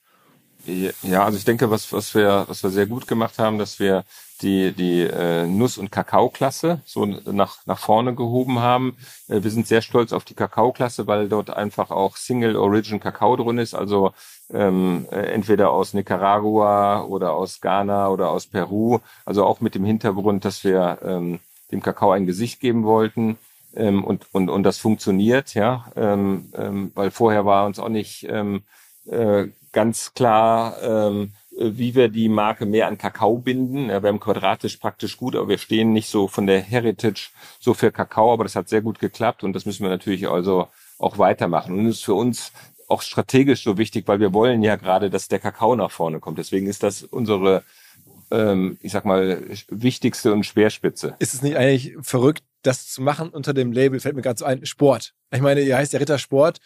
Ja, also ich denke, was, was wir, was wir sehr gut gemacht haben, dass wir die, die äh, Nuss- und Kakaoklasse so nach, nach vorne gehoben haben. Äh, wir sind sehr stolz auf die Kakaoklasse, weil dort einfach auch Single Origin Kakao drin ist, also ähm, äh, entweder aus Nicaragua oder aus Ghana oder aus Peru, also auch mit dem Hintergrund, dass wir ähm, dem Kakao ein Gesicht geben wollten. Ähm, und, und, und das funktioniert, ja, ähm, ähm, weil vorher war uns auch nicht ähm, äh, ganz klar, ähm, wie wir die Marke mehr an Kakao binden. Ja, wir haben quadratisch praktisch gut, aber wir stehen nicht so von der Heritage so für Kakao, aber das hat sehr gut geklappt und das müssen wir natürlich also auch weitermachen. Und ist für uns auch strategisch so wichtig, weil wir wollen ja gerade, dass der Kakao nach vorne kommt. Deswegen ist das unsere, ähm, ich sag mal, wichtigste und Speerspitze. Ist es nicht eigentlich verrückt, das zu machen unter dem Label, fällt mir gerade so ein, Sport. Ich meine, ihr heißt ja Ritter Sport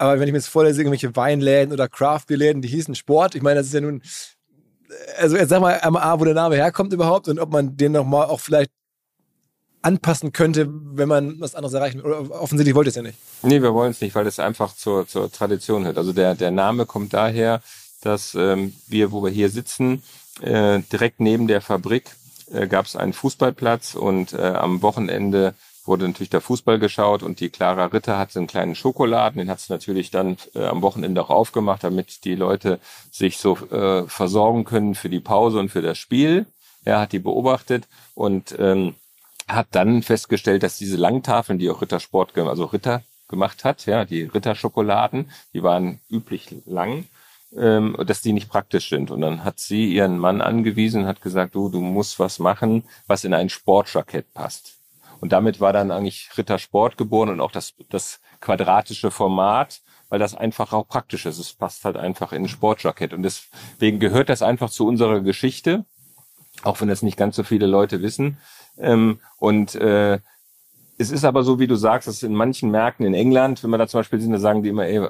aber wenn ich mir jetzt vorlese, irgendwelche Weinläden oder Craft-Läden, die hießen Sport, ich meine, das ist ja nun, also jetzt sag mal einmal A, wo der Name herkommt überhaupt und ob man den nochmal auch vielleicht anpassen könnte, wenn man was anderes erreichen will. Oder offensichtlich wollt ihr es ja nicht. Nee, wir wollen es nicht, weil es einfach zur, zur Tradition hört. Also der, der Name kommt daher, dass ähm, wir, wo wir hier sitzen, äh, direkt neben der Fabrik äh, gab es einen Fußballplatz und äh, am Wochenende wurde natürlich der Fußball geschaut und die Clara Ritter hatte einen kleinen Schokoladen, den hat sie natürlich dann äh, am Wochenende auch aufgemacht, damit die Leute sich so äh, versorgen können für die Pause und für das Spiel. Er hat die beobachtet und ähm, hat dann festgestellt, dass diese Langtafeln, die auch Rittersport, also Ritter gemacht hat, ja, die Ritterschokoladen, die waren üblich lang ähm, dass die nicht praktisch sind. Und dann hat sie ihren Mann angewiesen hat gesagt, du, du musst was machen, was in ein Sportjackett passt. Und damit war dann eigentlich Ritter Sport geboren und auch das, das quadratische Format, weil das einfach auch praktisch ist. Es passt halt einfach in ein Sportjackett. Und deswegen gehört das einfach zu unserer Geschichte, auch wenn das nicht ganz so viele Leute wissen. Ähm, und äh, es ist aber so, wie du sagst, dass in manchen Märkten in England, wenn man da zum Beispiel sind, da sagen die immer, ey,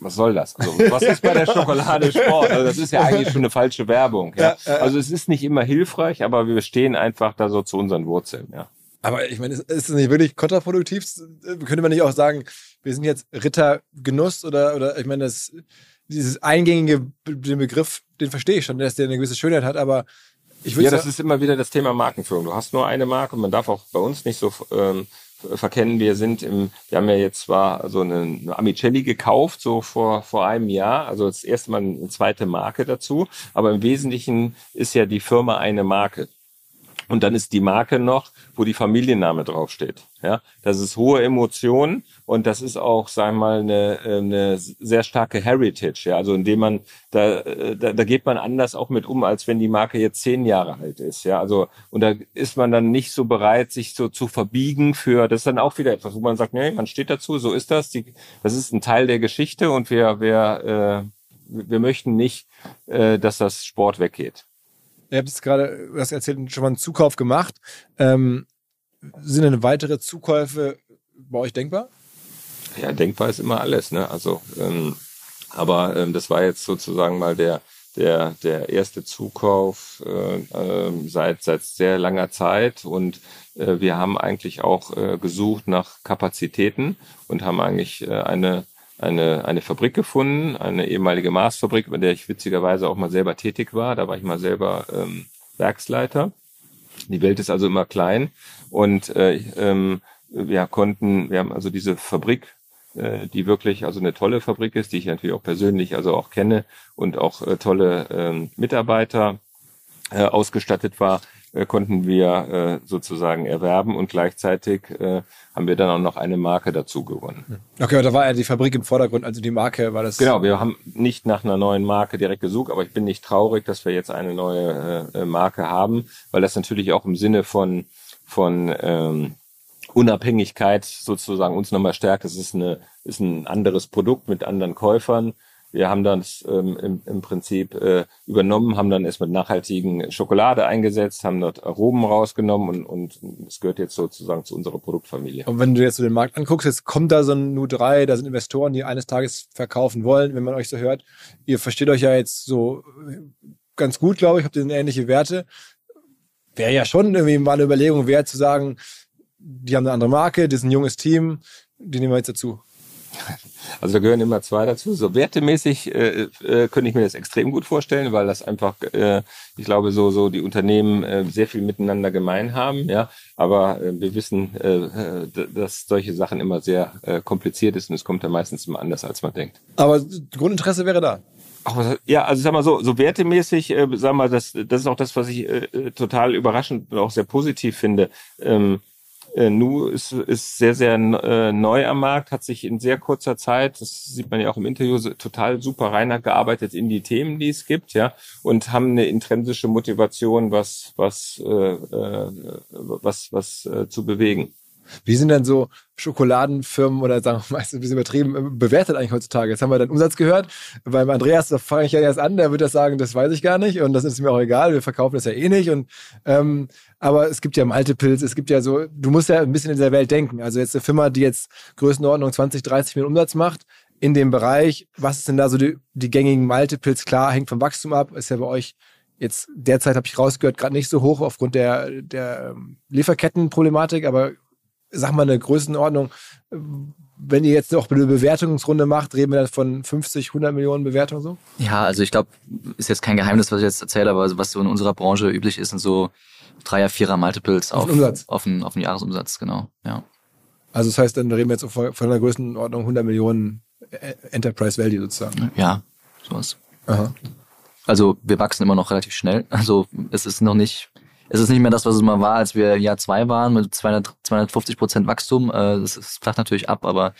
was soll das? Also, was ist bei der Schokolade Sport? Also, das ist ja eigentlich schon eine falsche Werbung. Ja? Also es ist nicht immer hilfreich, aber wir stehen einfach da so zu unseren Wurzeln. Ja. Aber ich meine, ist es nicht wirklich kontraproduktiv? Könnte man nicht auch sagen, wir sind jetzt Ritter Genuss oder, oder ich meine, das, dieses eingängige, den Begriff, den verstehe ich schon, dass der eine gewisse Schönheit hat, aber ich würde Ja, das ist immer wieder das Thema Markenführung. Du hast nur eine Marke und man darf auch bei uns nicht so ähm, verkennen. Wir sind im, wir haben ja jetzt zwar so eine, eine Amicelli gekauft, so vor, vor einem Jahr, also das erste Mal eine zweite Marke dazu, aber im Wesentlichen ist ja die Firma eine Marke. Und dann ist die Marke noch, wo die Familienname draufsteht. Ja, das ist hohe Emotion und das ist auch, sagen wir mal, eine, eine sehr starke Heritage. Ja, also indem man da, da, da geht man anders auch mit um, als wenn die Marke jetzt zehn Jahre alt ist. Ja, also und da ist man dann nicht so bereit, sich so zu verbiegen für. Das ist dann auch wieder etwas, wo man sagt, nee, man steht dazu, so ist das. Die, das ist ein Teil der Geschichte und wir, wir, äh, wir möchten nicht, äh, dass das Sport weggeht. Ihr habt jetzt gerade, du hast erzählt, schon mal einen Zukauf gemacht. Ähm, sind denn weitere Zukäufe bei euch denkbar? Ja, denkbar ist immer alles, ne? Also, ähm, aber ähm, das war jetzt sozusagen mal der der der erste Zukauf äh, äh, seit seit sehr langer Zeit und äh, wir haben eigentlich auch äh, gesucht nach Kapazitäten und haben eigentlich äh, eine eine, eine Fabrik gefunden, eine ehemalige Maßfabrik, bei der ich witzigerweise auch mal selber tätig war. Da war ich mal selber ähm, Werksleiter. Die Welt ist also immer klein und äh, ähm, wir konnten, wir haben also diese Fabrik, äh, die wirklich also eine tolle Fabrik ist, die ich natürlich auch persönlich also auch kenne und auch äh, tolle äh, Mitarbeiter äh, ausgestattet war, äh, konnten wir äh, sozusagen erwerben und gleichzeitig äh, haben wir dann auch noch eine Marke dazu gewonnen. Okay, aber da war ja die Fabrik im Vordergrund, also die Marke war das. Genau, wir haben nicht nach einer neuen Marke direkt gesucht, aber ich bin nicht traurig, dass wir jetzt eine neue äh, Marke haben, weil das natürlich auch im Sinne von von ähm, Unabhängigkeit sozusagen uns nochmal stärkt. Es ist eine ist ein anderes Produkt mit anderen Käufern wir haben das ähm, im, im Prinzip äh, übernommen, haben dann erst mit nachhaltigen Schokolade eingesetzt, haben dort Aromen rausgenommen und, und es gehört jetzt sozusagen zu unserer Produktfamilie. Und wenn du jetzt so den Markt anguckst, jetzt kommt da so ein Nu3, da sind Investoren, die eines Tages verkaufen wollen, wenn man euch so hört. Ihr versteht euch ja jetzt so ganz gut, glaube ich, habt ihr ähnliche Werte. Wäre ja schon irgendwie mal eine Überlegung wert zu sagen, die haben eine andere Marke, das ist ein junges Team, die nehmen wir jetzt dazu. Also da gehören immer zwei dazu. So wertemäßig äh, äh, könnte ich mir das extrem gut vorstellen, weil das einfach, äh, ich glaube, so so die Unternehmen äh, sehr viel miteinander gemein haben. Ja, aber äh, wir wissen, äh, dass solche Sachen immer sehr äh, kompliziert ist und es kommt dann meistens immer anders, als man denkt. Aber Grundinteresse wäre da. Ach, was, ja, also sag mal so, so wertemäßig, äh, sag mal, das, das ist auch das, was ich äh, total überraschend und auch sehr positiv finde. Ähm, äh, Nu ist, ist sehr, sehr äh, neu am Markt, hat sich in sehr kurzer Zeit, das sieht man ja auch im Interview, total super rein gearbeitet in die Themen, die es gibt, ja, und haben eine intrinsische Motivation, was, was, äh, äh, was, was äh, zu bewegen. Wie sind denn so Schokoladenfirmen oder sagen wir meistens ein bisschen übertrieben äh, bewertet eigentlich heutzutage? Jetzt haben wir den Umsatz gehört. Beim Andreas, da fange ich ja erst an, der wird das sagen, das weiß ich gar nicht und das ist mir auch egal, wir verkaufen das ja eh nicht. Und ähm, aber es gibt ja Multiples, es gibt ja so, du musst ja ein bisschen in dieser Welt denken. Also jetzt eine Firma, die jetzt Größenordnung 20, 30 Millionen Umsatz macht, in dem Bereich, was ist denn da so die, die gängigen Multiples? Klar, hängt vom Wachstum ab, ist ja bei euch jetzt derzeit, habe ich rausgehört, gerade nicht so hoch aufgrund der, der ähm, Lieferkettenproblematik, aber sag mal eine Größenordnung, wenn ihr jetzt auch eine Bewertungsrunde macht, reden wir dann von 50, 100 Millionen Bewertungen so? Ja, also ich glaube, ist jetzt kein Geheimnis, was ich jetzt erzähle, aber was so in unserer Branche üblich ist, sind so Dreier, Vierer Multiples auf, auf, auf, den, auf den Jahresumsatz, genau. Ja. Also das heißt, dann reden wir jetzt von einer Größenordnung 100 Millionen äh, Enterprise Value sozusagen. Ja, sowas. Aha. Also wir wachsen immer noch relativ schnell. Also es ist noch nicht, es ist nicht mehr das, was es mal war, als wir Jahr zwei waren mit 200, 250 Prozent Wachstum. Äh, das, das flacht natürlich ab, aber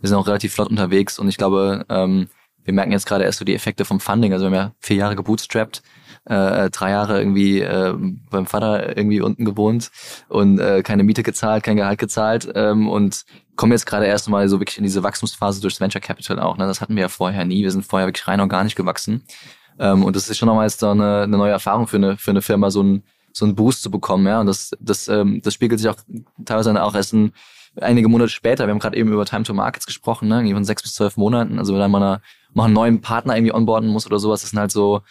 wir sind auch relativ flott unterwegs und ich glaube, ähm, wir merken jetzt gerade erst so die Effekte vom Funding. Also wir haben ja vier Jahre gebootstrapped, äh, drei Jahre irgendwie äh, beim Vater irgendwie unten gewohnt und äh, keine Miete gezahlt, kein Gehalt gezahlt ähm, und kommen jetzt gerade erst mal so wirklich in diese Wachstumsphase durchs Venture Capital auch. Ne? Das hatten wir ja vorher nie. Wir sind vorher wirklich rein organisch gewachsen. Ähm, und das ist schon nochmal jetzt da eine, eine neue Erfahrung für eine, für eine Firma, so ein so einen Boost zu bekommen, ja. Und das, das, ähm, das spiegelt sich auch teilweise auch erst in, einige Monate später. Wir haben gerade eben über Time to Markets gesprochen, ne, irgendwie von sechs bis zwölf Monaten. Also wenn man mal einen neuen Partner irgendwie onboarden muss oder sowas, das sind halt so,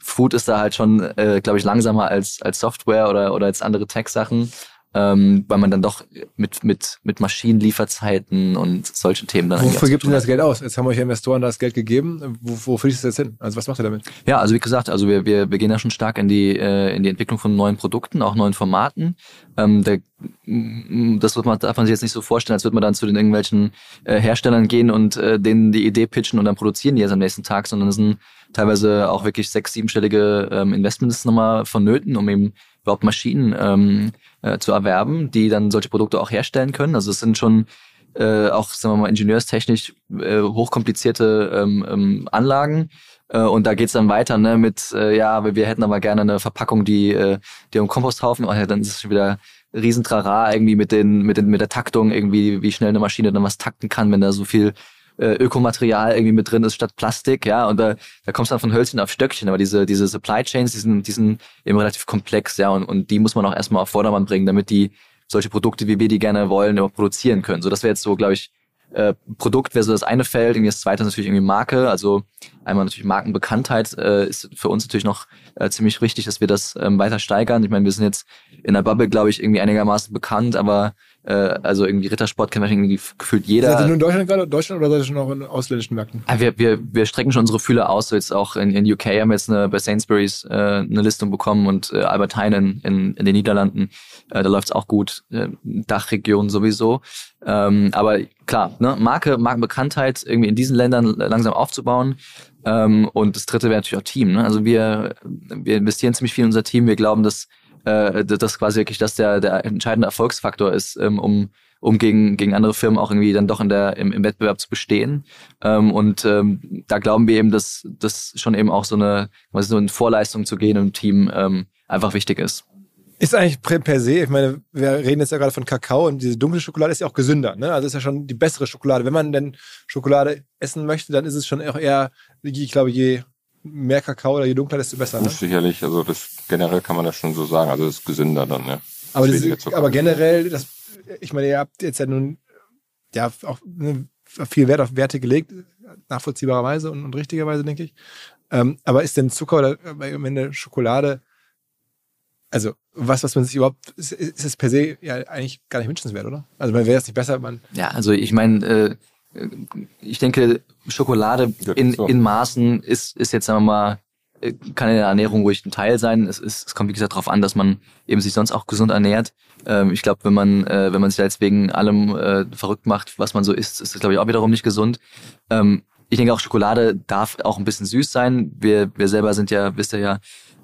Food ist da halt schon, äh, glaube ich, langsamer als, als Software oder, oder als andere Tech-Sachen ähm, weil man dann doch mit, mit, mit Maschinenlieferzeiten und solchen Themen dann Wofür gibt denn das Geld aus? Jetzt haben euch Investoren das Geld gegeben. Wo, wo fließt es jetzt hin? Also was macht ihr damit? Ja, also wie gesagt, also wir, wir, wir gehen ja schon stark in die, äh, in die Entwicklung von neuen Produkten, auch neuen Formaten. Ähm, der, das wird man, darf man sich jetzt nicht so vorstellen, als würde man dann zu den irgendwelchen äh, Herstellern gehen und äh, denen die Idee pitchen und dann produzieren die jetzt am nächsten Tag, sondern es sind teilweise auch wirklich sechs, siebenstellige ähm, Investments nochmal vonnöten, um eben überhaupt Maschinen ähm, äh, zu erwerben, die dann solche Produkte auch herstellen können. Also es sind schon äh, auch, sagen wir mal, ingenieurstechnisch äh, hochkomplizierte ähm, ähm, Anlagen. Äh, und da geht's dann weiter ne, mit, äh, ja, wir hätten aber gerne eine Verpackung, die, äh, die um Komposthaufen, oh, ja, dann ist es schon wieder Riesentrara irgendwie mit den, mit den, mit der Taktung irgendwie, wie schnell eine Maschine dann was takten kann, wenn da so viel äh, Ökomaterial irgendwie mit drin ist statt Plastik, ja, und da, da kommst du dann von Hölzchen auf Stöckchen, aber diese, diese Supply Chains, die sind, die sind eben relativ komplex, ja, und, und die muss man auch erstmal auf Vordermann bringen, damit die solche Produkte, wie wir die gerne wollen, immer produzieren können. So, das wäre jetzt so, glaube ich, äh, Produkt wäre so das eine Feld, irgendwie das zweite ist natürlich irgendwie Marke. Also einmal natürlich Markenbekanntheit äh, ist für uns natürlich noch äh, ziemlich wichtig, dass wir das ähm, weiter steigern. Ich meine, wir sind jetzt in der Bubble, glaube ich, irgendwie einigermaßen bekannt, aber äh, also irgendwie Rittersport kennt wahrscheinlich irgendwie gefühlt jeder. Seid ihr nur in Deutschland gerade, Deutschland oder seid ihr schon auch in ausländischen Märkten? Ah, wir, wir, wir strecken schon unsere Fühler aus. So jetzt auch in, in UK haben wir jetzt eine, bei Sainsbury's äh, eine Listung bekommen und äh, Albert Heijn in, in den Niederlanden. Äh, da läuft's auch gut. Äh, Dachregion sowieso. Ähm, aber klar, ne, Marke, Markenbekanntheit irgendwie in diesen Ländern langsam aufzubauen. Ähm, und das dritte wäre natürlich auch Team. Ne? Also wir, wir investieren ziemlich viel in unser Team. Wir glauben, dass äh, das quasi wirklich das der, der entscheidende Erfolgsfaktor ist, ähm, um um gegen, gegen andere Firmen auch irgendwie dann doch in der, im, im Wettbewerb zu bestehen. Ähm, und ähm, da glauben wir eben, dass das schon eben auch so eine, so in Vorleistung zu gehen im Team ähm, einfach wichtig ist. Ist eigentlich per se, ich meine, wir reden jetzt ja gerade von Kakao und diese dunkle Schokolade ist ja auch gesünder, ne? Also ist ja schon die bessere Schokolade. Wenn man denn Schokolade essen möchte, dann ist es schon auch eher, ich glaube, je mehr Kakao oder je dunkler, desto besser. Ne? Sicherlich, also das generell kann man das schon so sagen. Also das ist gesünder dann, ja. Aber, diese, aber generell, das, ich meine, ihr habt jetzt ja nun ja auch ne, viel Wert auf Werte gelegt, nachvollziehbarerweise und, und richtigerweise, denke ich. Ähm, aber ist denn Zucker oder am Ende Schokolade, also was, was man sich überhaupt, ist, ist es per se ja eigentlich gar nicht wünschenswert, oder? Also man wäre es nicht besser, man. Ja, also ich meine, äh, ich denke, Schokolade in, in Maßen ist, ist jetzt, sagen wir mal, kann in der Ernährung ruhig ein Teil sein. Es, ist, es kommt, wie gesagt, darauf an, dass man eben sich sonst auch gesund ernährt. Ähm, ich glaube, wenn man, äh, wenn man sich jetzt wegen allem äh, verrückt macht, was man so isst, ist das, glaube ich, auch wiederum nicht gesund. Ähm, ich denke auch, Schokolade darf auch ein bisschen süß sein. Wir, wir selber sind ja, wisst ihr ja,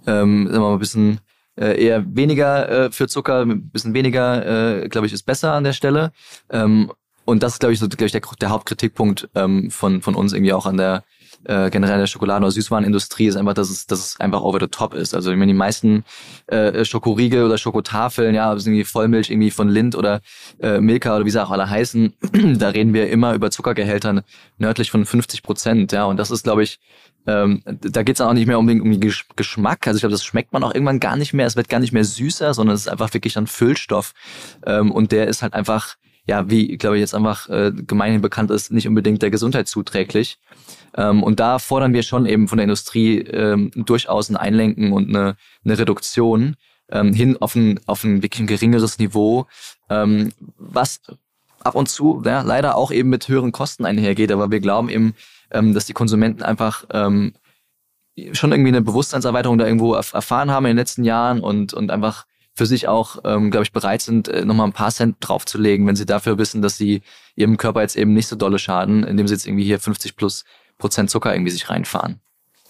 ähm, sagen wir mal, ein bisschen äh, eher weniger äh, für Zucker, ein bisschen weniger, äh, glaube ich, ist besser an der Stelle. Ähm, und das ist, glaube ich, so glaube ich, der, der Hauptkritikpunkt ähm, von, von uns irgendwie auch an der äh, generell der Schokoladen- oder Süßwarenindustrie ist einfach, dass es, dass es einfach over the top ist. Also ich meine, die meisten äh, Schokoriegel oder Schokotafeln, ja, irgendwie Vollmilch irgendwie von Lind oder äh, Milka oder wie sie auch alle heißen, da reden wir immer über Zuckergehältern nördlich von 50 Prozent, ja, und das ist, glaube ich, ähm, da geht es auch nicht mehr den, um den Geschmack. Also ich glaube, das schmeckt man auch irgendwann gar nicht mehr. Es wird gar nicht mehr süßer, sondern es ist einfach wirklich ein Füllstoff. Ähm, und der ist halt einfach ja, wie, glaube ich, jetzt einfach äh, gemeinhin bekannt ist, nicht unbedingt der Gesundheit zuträglich. Ähm, und da fordern wir schon eben von der Industrie ähm, durchaus ein Einlenken und eine, eine Reduktion ähm, hin auf ein, auf ein wirklich ein geringeres Niveau, ähm, was ab und zu ja, leider auch eben mit höheren Kosten einhergeht. Aber wir glauben eben, ähm, dass die Konsumenten einfach ähm, schon irgendwie eine Bewusstseinserweiterung da irgendwo erfahren haben in den letzten Jahren und, und einfach für sich auch, ähm, glaube ich, bereit sind, äh, nochmal ein paar Cent draufzulegen, wenn sie dafür wissen, dass sie ihrem Körper jetzt eben nicht so dolle schaden, indem sie jetzt irgendwie hier 50 plus Prozent Zucker irgendwie sich reinfahren.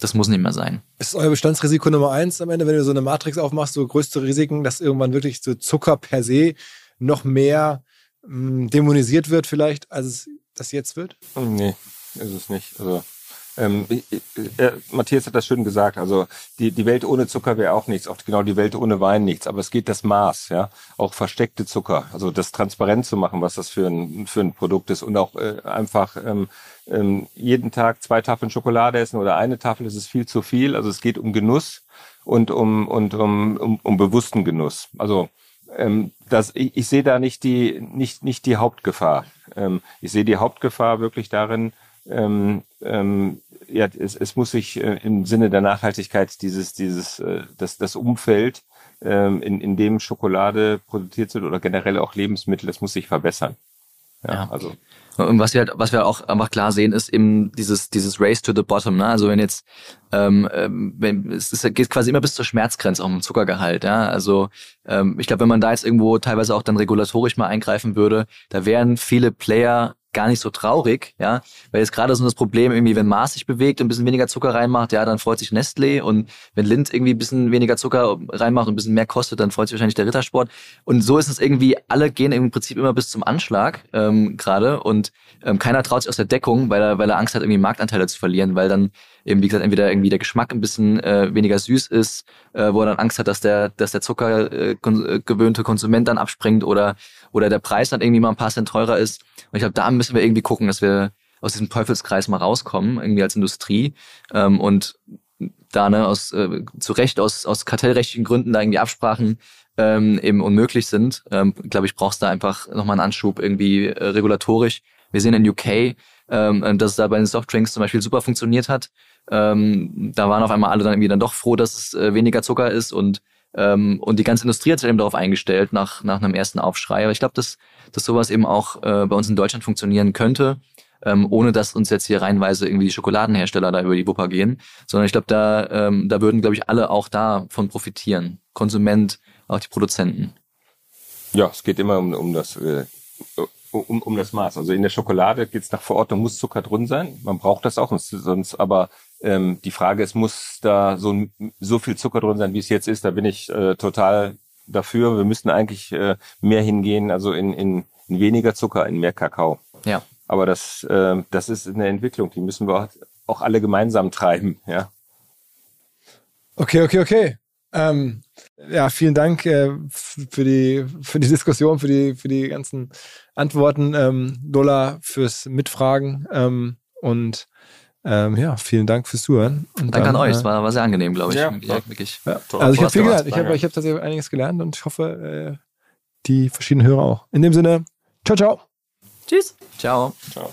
Das muss nicht mehr sein. Ist euer Bestandsrisiko Nummer eins am Ende, wenn du so eine Matrix aufmachst, so größte Risiken, dass irgendwann wirklich so Zucker per se noch mehr mh, hm, dämonisiert wird vielleicht, als es das jetzt wird? Nee, ist es nicht. Also Ähm, äh, Matthias hat das schön gesagt. Also die, die Welt ohne Zucker wäre auch nichts, auch genau die Welt ohne Wein nichts. Aber es geht das Maß, ja. Auch versteckte Zucker, also das transparent zu machen, was das für ein, für ein Produkt ist und auch äh, einfach ähm, ähm, jeden Tag zwei Tafeln Schokolade essen oder eine Tafel, das ist viel zu viel. Also es geht um Genuss und um, und um, um, um bewussten Genuss. Also ähm, das, ich, ich sehe da nicht die, nicht, nicht die Hauptgefahr. Ähm, ich sehe die Hauptgefahr wirklich darin, ähm, ähm, ja, es, es muss sich äh, im Sinne der Nachhaltigkeit dieses, dieses, äh, das, das Umfeld, ähm, in, in dem Schokolade produziert wird oder generell auch Lebensmittel, das muss sich verbessern. Ja, Ja. also Und was wir halt, was wir auch einfach klar sehen, ist eben dieses, dieses Race to the bottom, ne? Also wenn jetzt, ähm, ähm, wenn, es ist, geht quasi immer bis zur Schmerzgrenze auch im Zuckergehalt, ja. Also ähm, ich glaube, wenn man da jetzt irgendwo teilweise auch dann regulatorisch mal eingreifen würde, da wären viele Player gar nicht so traurig, ja, weil jetzt gerade so das Problem irgendwie, wenn Mars sich bewegt und ein bisschen weniger Zucker reinmacht, ja, dann freut sich Nestlé. Und wenn Lind irgendwie ein bisschen weniger Zucker reinmacht und ein bisschen mehr kostet, dann freut sich wahrscheinlich der Rittersport. Und so ist es irgendwie, alle gehen im Prinzip immer bis zum Anschlag ähm, gerade. Und ähm, keiner traut sich aus der Deckung, weil er, weil er Angst hat, irgendwie Marktanteile zu verlieren, weil dann eben, wie gesagt, entweder irgendwie der Geschmack ein bisschen äh, weniger süß ist, äh, wo er dann Angst hat, dass der, dass der Zucker äh, äh, gewöhnte Konsument dann abspringt oder, oder der Preis dann irgendwie mal ein paar Cent teurer ist. Und ich glaube, da müssen wir irgendwie gucken, dass wir aus diesem Teufelskreis mal rauskommen, irgendwie als Industrie. Ähm, und da ne, aus äh, zu Recht aus, aus kartellrechtlichen Gründen da irgendwie Absprachen ähm, eben unmöglich sind, ähm, glaube ich, brauchst da einfach nochmal einen Anschub irgendwie äh, regulatorisch. Wir sehen in UK, ähm, dass es da bei den Softdrinks zum Beispiel super funktioniert hat. Ähm, da waren auf einmal alle dann irgendwie dann doch froh, dass es äh, weniger Zucker ist und ähm, und die ganze Industrie hat sich eben darauf eingestellt nach nach einem ersten Aufschrei. Aber ich glaube, dass dass sowas eben auch äh, bei uns in Deutschland funktionieren könnte, ähm, ohne dass uns jetzt hier reinweise irgendwie die Schokoladenhersteller da über die Wupper gehen, sondern ich glaube, da ähm, da würden glaube ich alle auch davon profitieren, Konsument, auch die Produzenten. Ja, es geht immer um, um das äh, um, um das Maß. Also in der Schokolade geht's nach Verordnung, muss Zucker drin sein. Man braucht das auch, sonst aber ähm, die Frage ist, muss da so, so viel Zucker drin sein, wie es jetzt ist? Da bin ich äh, total dafür. Wir müssten eigentlich äh, mehr hingehen, also in, in, in weniger Zucker, in mehr Kakao. Ja. Aber das, äh, das ist eine Entwicklung, die müssen wir auch alle gemeinsam treiben. Ja. Okay, okay, okay. Ähm, ja, vielen Dank äh, für die für die Diskussion, für die für die ganzen Antworten, ähm, Lola fürs Mitfragen ähm, und ähm, ja, vielen Dank fürs Zuhören. Und Danke an dann, euch, äh, es war, war sehr angenehm, glaube ich. Ja, ja, wirklich. Ja, Toll. also ich habe viel gelernt. Ich habe ich hab tatsächlich einiges gelernt und ich hoffe, äh, die verschiedenen Hörer auch. In dem Sinne, ciao, ciao. Tschüss. Ciao. Ciao.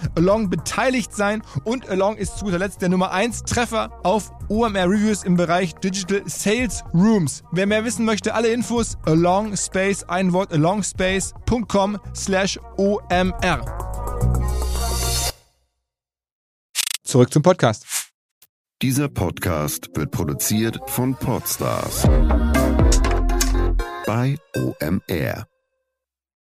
Along beteiligt sein und Along ist zu guter Letzt der Nummer 1 Treffer auf OMR Reviews im Bereich Digital Sales Rooms. Wer mehr wissen möchte, alle Infos Along Space, ein Wort alongspace.com slash OMR. Zurück zum Podcast. Dieser Podcast wird produziert von Podstars bei OMR.